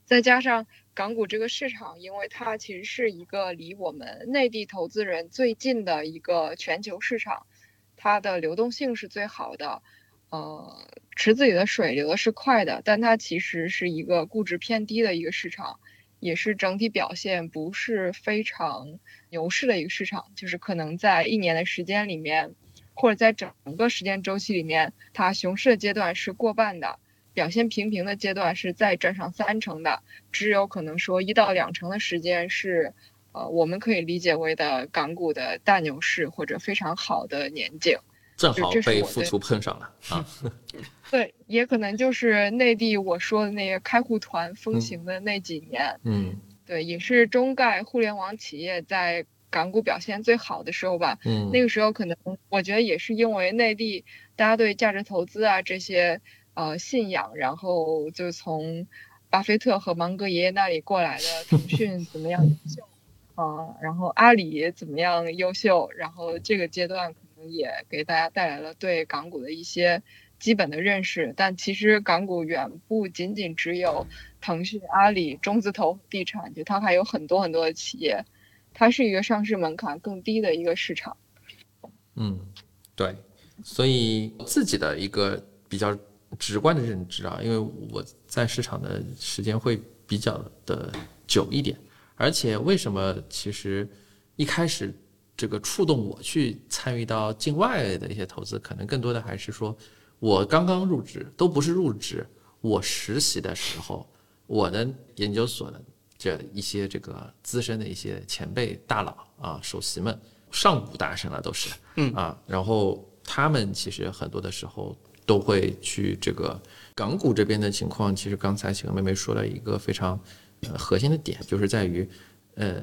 再加上港股这个市场，因为它其实是一个离我们内地投资人最近的一个全球市场，它的流动性是最好的，呃，池子里的水流的是快的，但它其实是一个估值偏低的一个市场，也是整体表现不是非常牛市的一个市场，就是可能在一年的时间里面，或者在整个时间周期里面，它熊市的阶段是过半的。表现平平的阶段是再占上三成的，只有可能说一到两成的时间是，呃，我们可以理解为的港股的大牛市或者非常好的年景，正好被复出碰上了啊。对，也可能就是内地我说的那个开户团风行的那几年，嗯，对，也是中概互联网企业在港股表现最好的时候吧。嗯，那个时候可能我觉得也是因为内地大家对价值投资啊这些。呃，信仰，然后就从巴菲特和芒格爷爷那里过来的腾讯怎么样优秀啊？然后阿里怎么样优秀？然后这个阶段可能也给大家带来了对港股的一些基本的认识。但其实港股远不仅仅只有腾讯、阿里、中字头地产，就它还有很多很多的企业，它是一个上市门槛更低的一个市场。嗯，对，所以自己的一个比较。直观的认知啊，因为我在市场的时间会比较的久一点，而且为什么其实一开始这个触动我去参与到境外的一些投资，可能更多的还是说我刚刚入职，都不是入职，我实习的时候，我的研究所的这一些这个资深的一些前辈大佬啊，首席们，上古大神了都是，嗯啊，然后他们其实很多的时候。都会去这个港股这边的情况，其实刚才几个妹妹说了一个非常呃核心的点，就是在于，呃，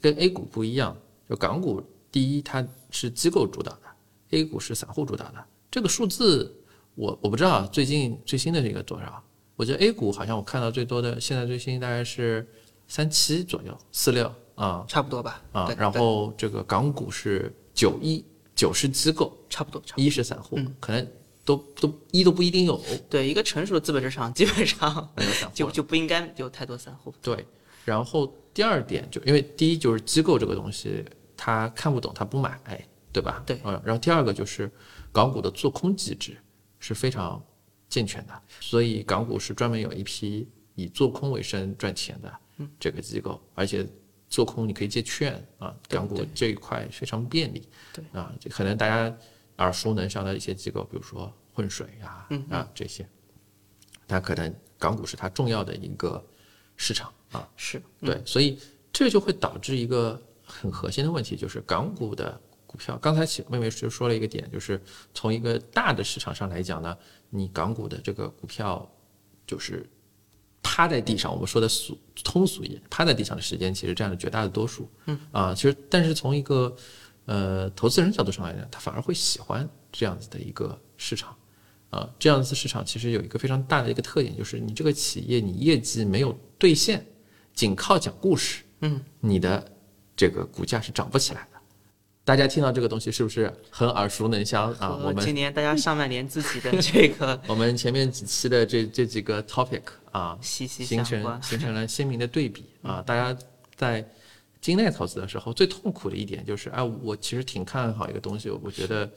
跟 A 股不一样，就港股第一它是机构主导的，A 股是散户主导的。这个数字我我不知道最近最新的这个多少，我觉得 A 股好像我看到最多的现在最新大概是三七左右，四六啊，差不多吧啊，然后这个港股是九一，九是机构，差不多，一是散户，可能。都都一都不一定有，对一个成熟的资本市场，基本上 (laughs) 就就不应该有太多散户。对，然后第二点就因为第一就是机构这个东西他看不懂，他不买，对吧？对，嗯，然后第二个就是港股的做空机制是非常健全的，所以港股是专门有一批以做空为生赚钱的这个机构，而且做空你可以借券啊，港股这一块非常便利。对啊，可能大家。耳熟能详的一些机构，比如说混水呀嗯啊这些，它可能港股是它重要的一个市场啊。是，对，所以这就会导致一个很核心的问题，就是港股的股票。刚才妹妹就说了一个点，就是从一个大的市场上来讲呢，你港股的这个股票就是趴在地上，我们说的俗通俗一点，趴在地上的时间其实占了绝大的多数。嗯啊，其实但是从一个呃投资人角度上来讲，他反而会喜欢这样子的一个市场。啊，这样子市场其实有一个非常大的一个特点，就是你这个企业你业绩没有兑现，仅靠讲故事，嗯，你的这个股价是涨不起来的。大家听到这个东西是不是很耳熟能详啊？我们今年大家 (laughs) 上半年自己的这个 (laughs) 我们前面几期的这这几个 topic 啊，息息形相关成。形成了鲜明的对比 (laughs) 啊！大家在境内投资的时候，最痛苦的一点就是，哎，我其实挺看好一个东西，我觉得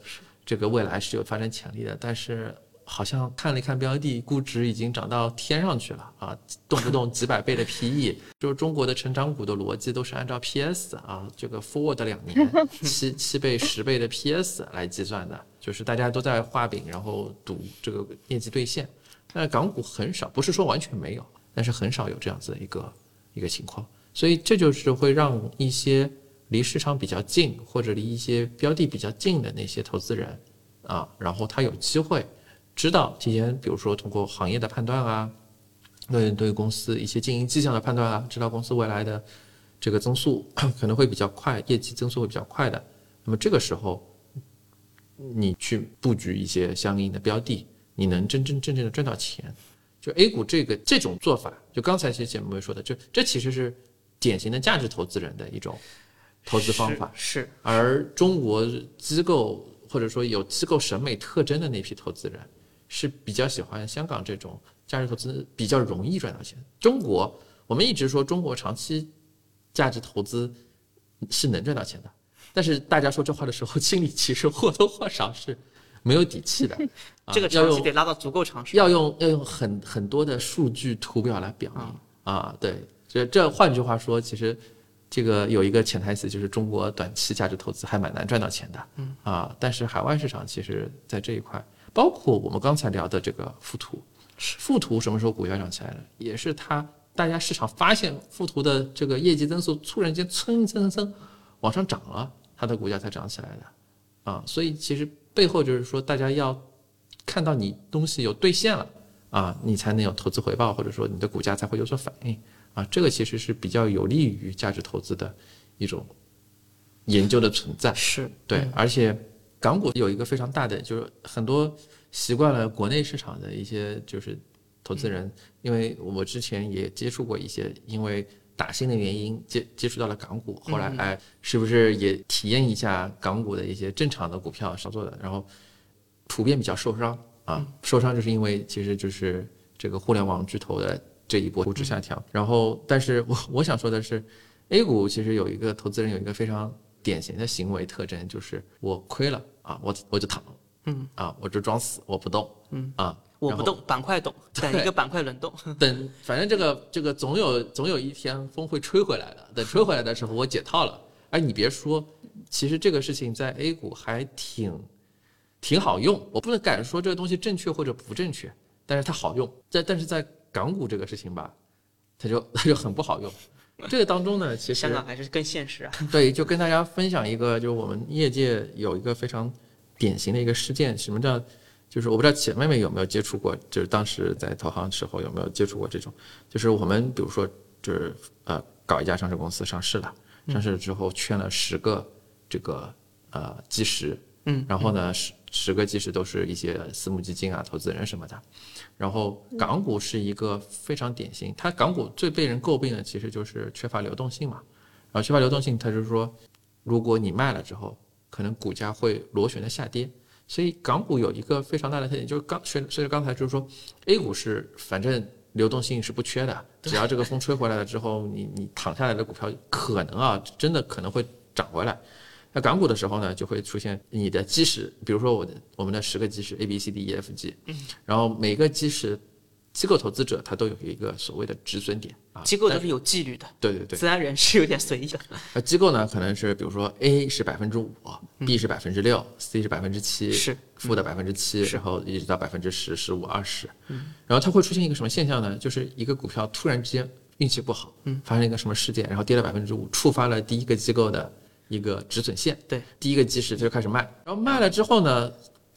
这个未来是有发展潜力的，但是好像看了一看标的，估值已经涨到天上去了啊，动不动几百倍的 PE，就是中国的成长股的逻辑都是按照 PS 啊，这个 forward 两年七七倍、十倍的 PS 来计算的，就是大家都在画饼，然后赌这个业绩兑现。但港股很少，不是说完全没有，但是很少有这样子的一个一个情况，所以这就是会让一些离市场比较近或者离一些标的比较近的那些投资人啊，然后他有机会知道提前，比如说通过行业的判断啊，对对公司一些经营迹象的判断啊，知道公司未来的这个增速 (coughs) 可能会比较快，业绩增速会比较快的，那么这个时候你去布局一些相应的标的，你能真真正正的赚到钱。就 A 股这个这种做法，就刚才其实姐妹说的，就这其实是典型的价值投资人的一种投资方法。是是而中国机构或者说有机构审美特征的那批投资人，是比较喜欢香港这种价值投资比较容易赚到钱。中国我们一直说中国长期价值投资是能赚到钱的，但是大家说这话的时候，心里其实或多或少是没有底气的。(laughs) 啊这个长期得拉到足够长时间。要用要用很很多的数据图表来表明啊，对，这这换句话说，其实这个有一个潜台词，就是中国短期价值投资还蛮难赚到钱的，嗯啊，但是海外市场其实在这一块，包括我们刚才聊的这个富途，富途什么时候股价涨起来了？也是它大家市场发现富途的这个业绩增速突然间蹭蹭蹭往上涨了，它的股价才涨起来的啊，所以其实背后就是说大家要看到你东西有兑现了啊，你才能有投资回报，或者说你的股价才会有所反应啊。这个其实是比较有利于价值投资的一种研究的存在。是对，而且港股有一个非常大的，就是很多习惯了国内市场的一些就是投资人，因为我之前也接触过一些，因为打新的原因接接触到了港股，后来哎，是不是也体验一下港股的一些正常的股票操作的，然后普遍比较受伤啊，受伤就是因为其实就是这个互联网巨头的这一波估值下调，然后但是我我想说的是，A 股其实有一个投资人有一个非常典型的行为特征，就是我亏了啊，我我就躺，嗯啊，我就装死，我不动，嗯啊，我不动，板块动，(laughs) 等一个板块轮动。等，反正这个这个总有总有一天风会吹回来的。等吹回来的时候，我解套了。哎，你别说，其实这个事情在 A 股还挺挺好用。我不能敢说这个东西正确或者不正确，但是它好用。在但是在港股这个事情吧，它就它就很不好用。这个当中呢，其实香港还是更现实啊。对，就跟大家分享一个，就是我们业界有一个非常典型的一个事件，什么叫？就是我不知道姐妹妹有没有接触过，就是当时在投行时候有没有接触过这种，就是我们比如说就是呃搞一家上市公司上市了，上市之后圈了十个这个呃基石，嗯，然后呢十十个基石都是一些私募基金啊、投资人什么的，然后港股是一个非常典型，它港股最被人诟病的其实就是缺乏流动性嘛，然后缺乏流动性，它就是说如果你卖了之后，可能股价会螺旋的下跌。所以港股有一个非常大的特点，就是刚随随着刚才就是说，A 股是反正流动性是不缺的，只要这个风吹回来了之后，你你躺下来的股票可能啊，真的可能会涨回来。那港股的时候呢，就会出现你的基石，比如说我的我们的十个基石 A B C D E F G，然后每个基石机构投资者他都有一个所谓的止损点啊，机构都是有纪律的，对对对，自然人是有点随意的。呃，机构呢可能是比如说 A 是百分之五，B 是百分之六，C 是百分之七，嗯是负的百分之七，然后一直到百分之十、十五、二十，然后它会出现一个什么现象呢？就是一个股票突然之间运气不好，嗯，发生一个什么事件，然后跌了百分之五，触发了第一个机构的一个止损线，对，第一个基石它就开始卖，然后卖了之后呢，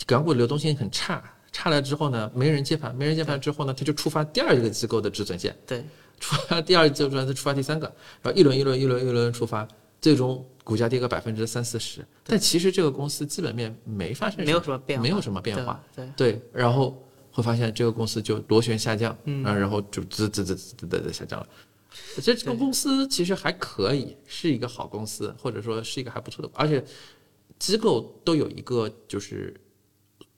港股的流动性很差，差了之后呢，没人接盘，没人接盘之后呢，它就触发第二一个机构的止损线，对，触发第二个阶段，再触发第三个，然后一轮一轮一轮一轮触发，最终股价跌个百分之三四十。但其实这个公司基本面没发生没有什么变化，没有什么变化。对，对，然后会发现这个公司就螺旋下降，嗯，然后就滋滋滋滋滋的下降了。其实这个公司其实还可以，是一个好公司，或者说是一个还不错的，而且机构都有一个就是。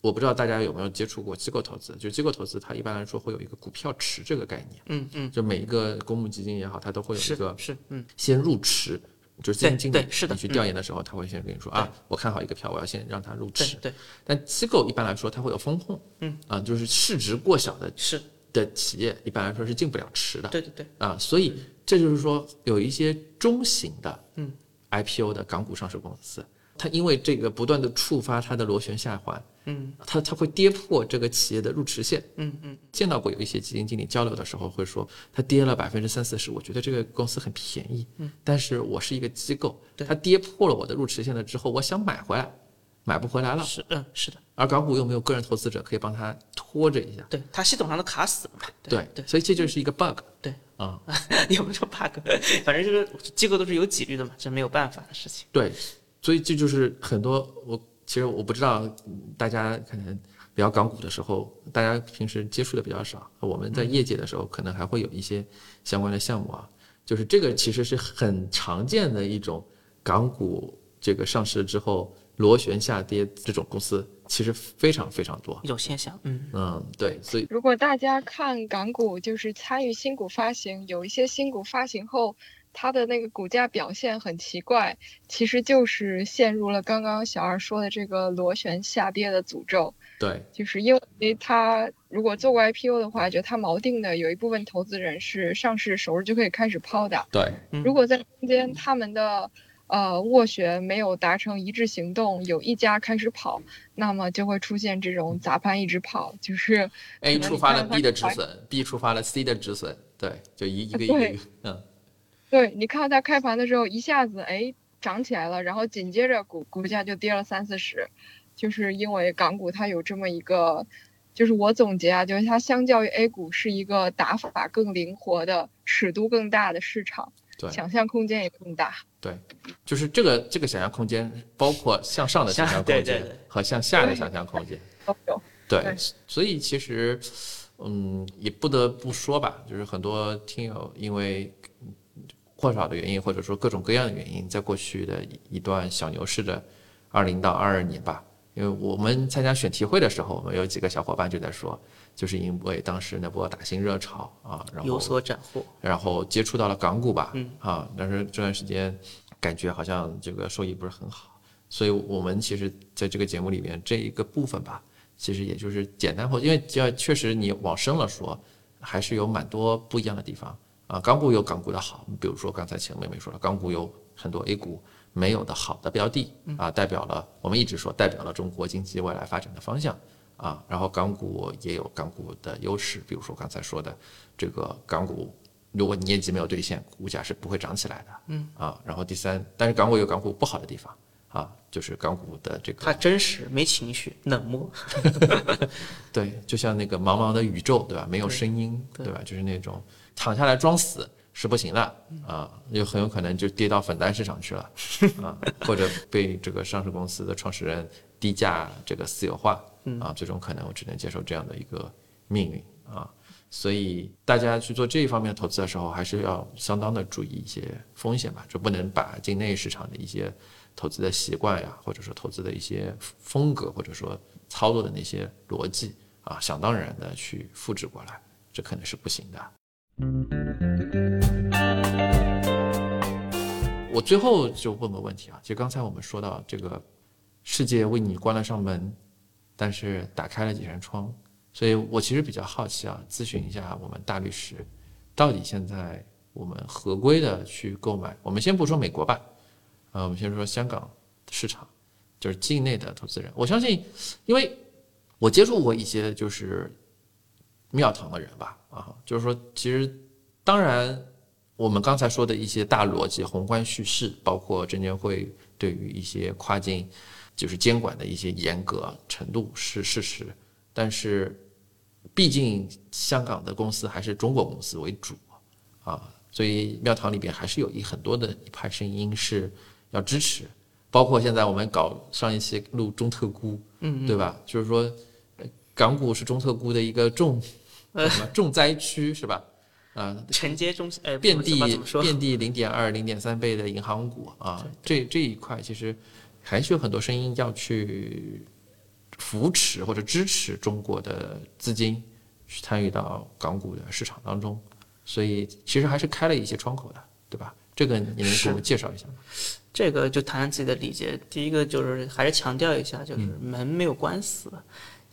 我不知道大家有没有接触过机构投资，就机构投资，它一般来说会有一个股票池这个概念。嗯嗯，就每一个公募基金也好，它都会有一个是，嗯，先入池，就是基金经理你去调研的时候，他会先跟你说啊，我看好一个票，我要先让它入池。对对。但机构一般来说它会有风控，嗯。啊，就是市值过小的是，的企业一般来说是进不了池的。对对对，啊，所以这就是说有一些中型的嗯。IPO 的港股上市公司，它因为这个不断的触发它的螺旋下滑，嗯。它它会跌破这个企业的入池线。嗯嗯，见到过有一些基金经理交流的时候会说，它跌了百分之三四十，我觉得这个公司很便宜，嗯，但是我是一个机构，对。它跌破了我的入池线了之后，我想买回来，买不回来了，是嗯是的，而港股又没有个人投资者可以帮他拖着一下，对，它系统上都卡死了嘛，对对，所以这就是一个 bug 对，啊、(laughs) 也不说 bug，反正就是机构都是有纪律的嘛，这没有办法的事情。对，所以这就是很多我其实我不知道嗯大家可能聊港股的时候，大家平时接触的比较少，我们在业界的时候可能还会有一些相关的项目啊，就是这个其实是很常见的一种港股这个上市之后螺旋下跌这种公司，其实非常非常多。一种现象，嗯，嗯，对，所以如果大家看港股，就是参与新股发行，有一些新股发行后，它的那个股价表现很奇怪，其实就是陷入了刚刚小二说的这个螺旋下跌的诅咒。对就是因为它如果做过 IPO 的话，就它锚定的有一部分投资人是上市首日就可以开始抛的。对嗯如果在中间他们的呃斡旋没有达成一致行动，有一家开始跑，那么就会出现这种砸盘一直跑，就是，A 触发了 B 的止损，B 触发了 C 的止损，对，就一一个一对个一个，嗯，(laughs) 对你看到它开盘的时候一下子哎涨起来了，然后紧接着股股价就跌了三四十，就是因为港股它有这么一个。就是我总结啊，就是它相较于 A 股是一个打法更灵活的、尺度更大的市场，对。想象空间也更大。对，就是这个这个想象空间，包括向上的想象空间对对对和向下的想象空间。都有。对对，所以其实，嗯，也不得不说吧，就是很多听友因为或少的原因，或者说各种各样的原因，在过去的一段小牛市的二零到二二年吧，因为我们参加选题会的时候，我们有几个小伙伴就在说，就是因为当时那波打新热潮啊，然后有所斩获，然后接触到了港股吧，嗯啊，但是这段时间感觉好像这个收益不是很好，所以我们其实在这个节目里面这一个部分吧，其实也就是简单或因为要确实你往深了说，还是有蛮多不一样的地方啊。港股有港股的好，比如说刚才前妹妹说了，港股有很多 A 股没有的好的标的啊，代表了我们一直说代表了中国经济未来发展的方向。啊，然后港股也有港股的优势，比如说刚才说的这个港股，如果你业绩没有兑现，股价是不会涨起来的。嗯啊，然后第三，但是港股有港股不好的地方啊，就是港股的这个它个真实，没情绪，冷漠。(laughs) 对，就像那个茫茫的宇宙，对吧？没有声音，对吧？就是那种躺下来装死是不行的啊，有很有可能就跌到粉单市场去了啊，或者被这个上市公司的创始人低价这个私有化啊，最终可能我只能接受这样的一个命运啊。所以大家去做这一方面的投资的时候，还是要相当的注意一些风险吧，就不能把境内市场的一些投资的习惯呀，或者说投资的一些风格，或者说操作的那些逻辑啊，想当然的去复制过来，这可能是不行的。我最后就问个问题啊，其实刚才我们说到这个世界为你关了上门，但是打开了几扇窗，所以我其实比较好奇啊，咨询一下我们大律师，到底现在我们合规的去购买，我们先不说美国吧，呃，我们先说香港市场，就是境内的投资人，我相信，因为我接触过一些就是庙堂的人吧，啊，就是说其实当然我们刚才说的一些大逻辑、宏观叙事，包括证监会对于一些跨境就是监管的一些严格程度是事实。但是，毕竟香港的公司还是中国公司为主啊，所以庙堂里边还是有一很多的一派声音是要支持，包括现在我们搞上一期录中特估，嗯，对吧？就是说，港股是中特估的一个重什么重灾区是吧？啊，(laughs) 承接中呃遍地遍地零点二、零点三倍的银行股啊，这这一块其实还是有很多声音要去。扶持或者支持中国的资金去参与到港股的市场当中，所以其实还是开了一些窗口的，对吧？这个你能给我们介绍一下吗？这个就谈谈自己的理解。第一个就是还是强调一下，就是门没有关死，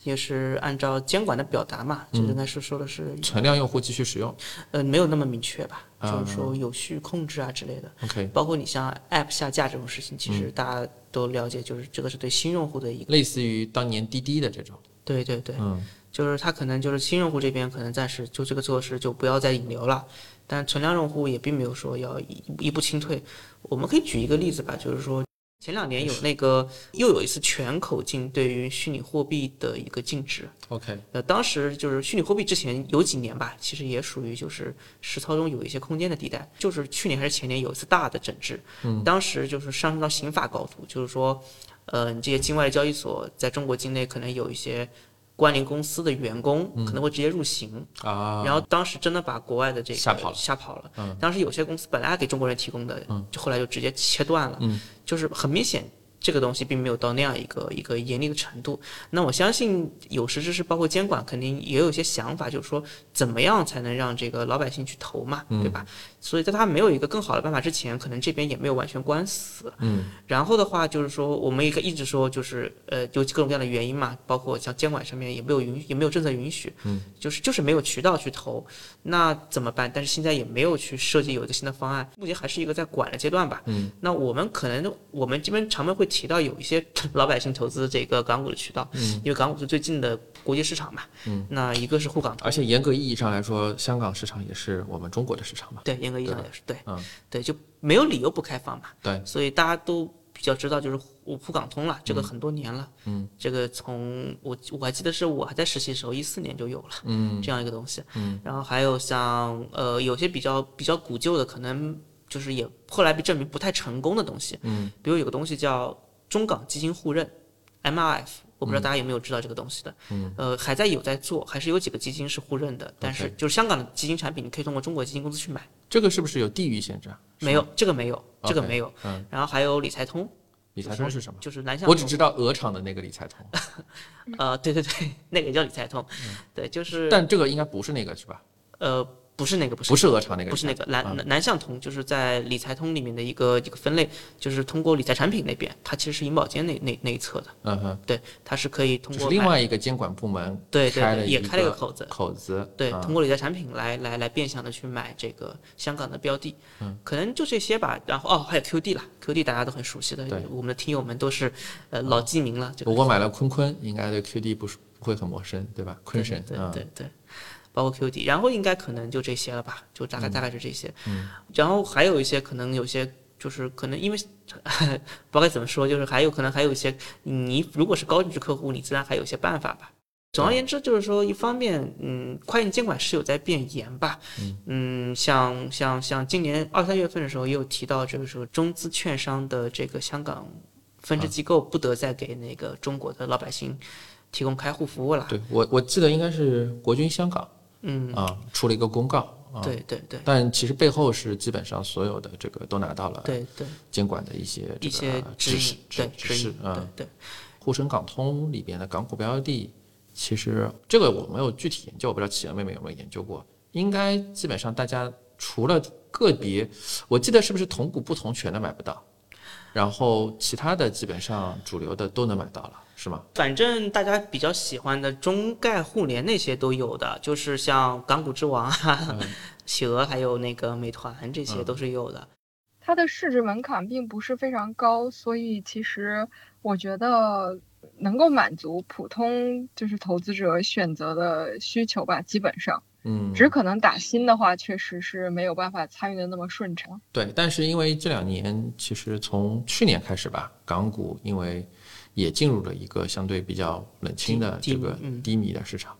也是按照监管的表达嘛，就应该是说的是存量用户继续使用，呃，没有那么明确吧，就是说有序控制啊之类的。OK，包括你像 App 下架这种事情，其实大家都了解，就是这个是对新用户的一个，类似于当年滴滴的这种，对对对，嗯，就是它可能就是新用户这边可能暂时就这个措施就不要再引流了，但存量用户也并没有说要一一步清退。我们可以举一个例子吧，就是说前两年有那个又有一次全口径对于虚拟货币的一个禁止，OK，呃，当时就是虚拟货币之前有几年吧，其实也属于就是实操中有一些空间的地带。就是去年还是前年有一次大的整治，嗯，当时就是上升到刑法高度，就是说，呃，你这些境外的交易所在中国境内可能有一些关联公司的员工可能会直接入刑，啊，然后当时真的把国外的这个吓跑了吓跑了。当时有些公司本来给中国人提供的，就后来就直接切断了。嗯就是很明显，这个东西并没有到那样一个一个严厉的程度。那我相信有识之士，包括监管，肯定也有一些想法，就是说怎么样才能让这个老百姓去投嘛，嗯对吧？所以在他没有一个更好的办法之前，可能这边也没有完全关死。嗯，然后的话就是说，我们也可以一直说，就是呃，有各种各样的原因嘛，包括像监管上面也没有允，也没有政策允许，嗯，就是就是没有渠道去投，那怎么办？但是现在也没有去设计有一个新的方案，目前还是一个在管的阶段吧。嗯，那我们可能我们这边常们会提到有一些老百姓投资这个港股的渠道，嗯，因为港股是最近的国际市场嘛，嗯，那一个是沪港，而且严格意义上来说，香港市场也是我们中国的市场嘛，对，严格意义上对也是对，嗯，对，就没有理由不开放嘛，对，所以大家都比较知道就是沪沪港通了，这个很多年了，嗯，这个从我我还记得是我还在实习的时候，一四年就有了，嗯，这样一个东西，嗯，然后还有像呃有些比较比较古旧的，可能就是也后来被证明不太成功的东西，嗯，比如有个东西叫中港基金互认，MRF。我不知道大家有没有知道这个东西的，嗯，呃，还在有在做，还是有几个基金是互认的，但是就是香港的基金产品，你可以通过中国基金公司去买，这个是不是有地域限制啊？没有这个没有，这个没有，嗯，然后还有理财通，理财通是什么？就是南向我只知道鹅厂的那个理财通，(laughs) 呃，对对对，那个也叫理财通，对，就是但这个应该不是那个是吧？呃，不是那个，不是不是鹅厂那个，不是那个南南南向通，就是在理财通里面的一个一个分类，就是通过理财产品那边，它其实是银保监那那那一侧的，嗯哼，对，它是可以通过另外一个监管部门对对也开了一个口子，口子，对，嗯。通过理财产品来来来变相的去买这个香港的标的，嗯，可能就这些吧。然后哦，还有 QD 啦，QD 大家都很熟悉的对，我们的听友们都是呃老记名了。这个如果买了坤坤，应该对 QD 不是不会很陌生，对吧？坤神，对嗯对对，包括 QD，然后应该可能就这些了吧，就大概大概是这些。嗯，然后还有一些可能有些就是可能因为不知道该怎么说，就是还有可能还有一些你如果是高净值客户，你自然还有一些办法吧。总而言之，就是说，一方面，嗯，跨境监管是有在变严吧，嗯，像像像今年二三月份的时候，也有提到，这个时候中资券商的这个香港分支机构不得再给那个中国的老百姓提供开户服务了。对我我记得应该是国军香港嗯，啊出了一个公告啊，对对对但其实背后是基本上所有的这个都拿到了对对，监管的一些这个一些指指示引，对指示啊。对，沪深港通里边的港股标的，其实这个我没有具体研究，我不知道企鹅妹妹有没有研究过。应该基本上大家除了个别，我记得是不是同股不同权的买不到？然后其他的基本上主流的都能买到了，是吗？反正大家比较喜欢的中概互联那些都有的，就是像港股之王啊、(laughs) 企鹅还有那个美团这些都是有的。它的市值门槛并不是非常高，所以其实我觉得能够满足普通就是投资者选择的需求吧，基本上。嗯，只可能打新的话，确实是没有办法参与的那么顺畅。对，但是因为这两年，其实从去年开始吧，港股因为也进入了一个相对比较冷清的这个低迷的市场，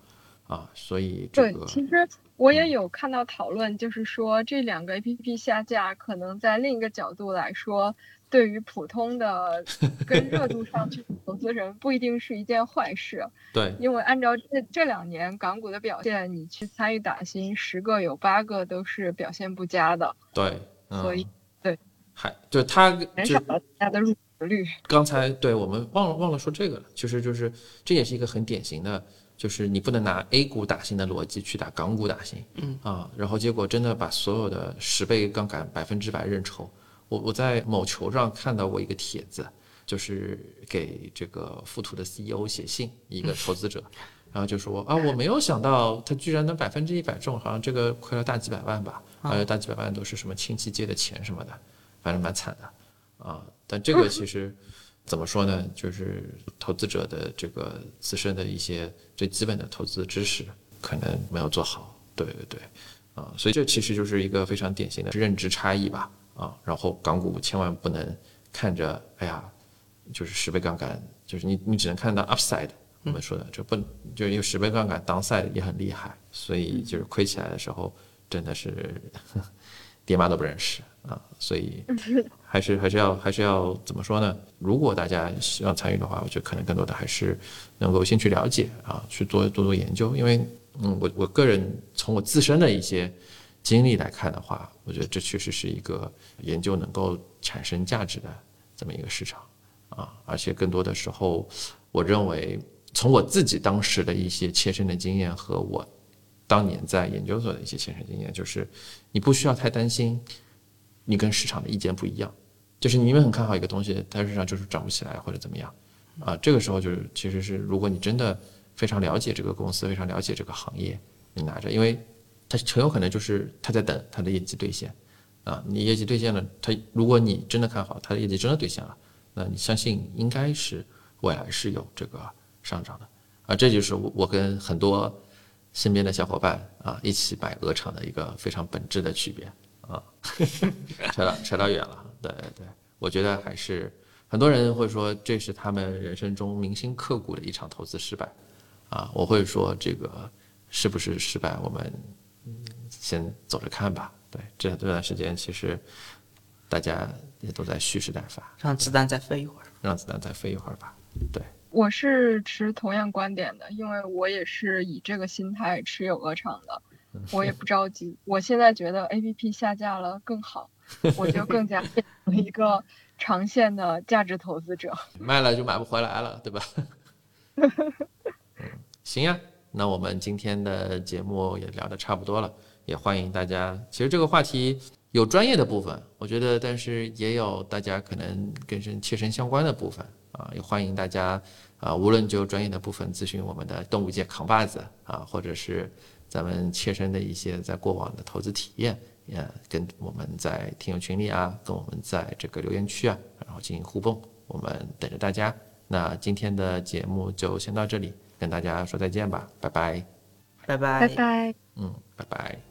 啊，所以这个对，其实我也有看到讨论，就是说这两个 A P P 下架，可能在另一个角度来说。对于普通的跟热度上去投资人，不一定是一件坏事。(laughs) 对，因为按照这这两年港股的表现，你去参与打新，十个有八个都是表现不佳的。对，所以对，还就他减少了大家的入率。刚才对我们忘了忘了说这个了，其实就是这也是一个很典型的，就是你不能拿 A 股打新的逻辑去打港股打新，嗯啊，然后结果真的把所有的十倍杠杆百分之百认筹。我我在某球上看到过一个帖子，就是给这个富途的 CEO 写信，一个投资者，然后就说啊，我没有想到他居然能百分之一百中，好像这个亏了大几百万吧，还有大几百万都是什么亲戚借的钱什么的，反正蛮惨的啊。但这个其实怎么说呢，就是投资者的这个自身的一些最基本的投资知识可能没有做好，对对对，啊，所以这其实就是一个非常典型的认知差异吧。啊，然后港股千万不能看着，哎呀，就是十倍杠杆，就是你你只能看到 upside，我们说的这不就是因为十倍杠杆 downside 也很厉害，所以就是亏起来的时候真的是 (laughs) 爹妈都不认识啊，所以还是还是要还是要怎么说呢？如果大家希望参与的话，我觉得可能更多的还是能够先去了解啊，去做做做研究，因为嗯，我我个人从我自身的一些。经历来看的话，我觉得这确实是一个研究能够产生价值的这么一个市场啊，而且更多的时候，我认为从我自己当时的一些切身的经验和我当年在研究所的一些切身经验，就是你不需要太担心你跟市场的意见不一样，就是你们很看好一个东西，但市场就是涨不起来或者怎么样啊，这个时候就是其实是如果你真的非常了解这个公司，非常了解这个行业，你拿着，因为。他很有可能就是他在等他的业绩兑现，啊，你业绩兑现了，他如果你真的看好他的业绩真的兑现了，那你相信应该是未来是有这个上涨的，啊，这就是我我跟很多身边的小伙伴啊一起买鹅厂的一个非常本质的区别。啊，(laughs) 扯到扯到远了，对对，我觉得还是很多人会说这是他们人生中铭心刻骨的一场投资失败，啊，我会说这个是不是失败，我们。先走着看吧。对，这这段时间其实大家也都在蓄势待发，让子弹再飞一会儿，让子弹再飞一会儿吧。对，我是持同样观点的，因为我也是以这个心态持有鹅厂的，我也不着急。我现在觉得 A P P 下架了更好，(laughs) 我就更加变成一个长线的价值投资者。卖了就买不回来了，对吧？(laughs) 嗯，行呀。那我们今天的节目也聊得差不多了，也欢迎大家。其实这个话题有专业的部分，我觉得，但是也有大家可能跟身切身相关的部分啊，也欢迎大家啊，无论就专业的部分咨询我们的动物界扛把子啊，或者是咱们切身的一些在过往的投资体验，也跟我们在听友群里啊，跟我们在这个留言区啊，然后进行互动，我们等着大家。那今天的节目就先到这里。跟大家说再见吧，拜拜，拜拜，拜拜，嗯，拜拜。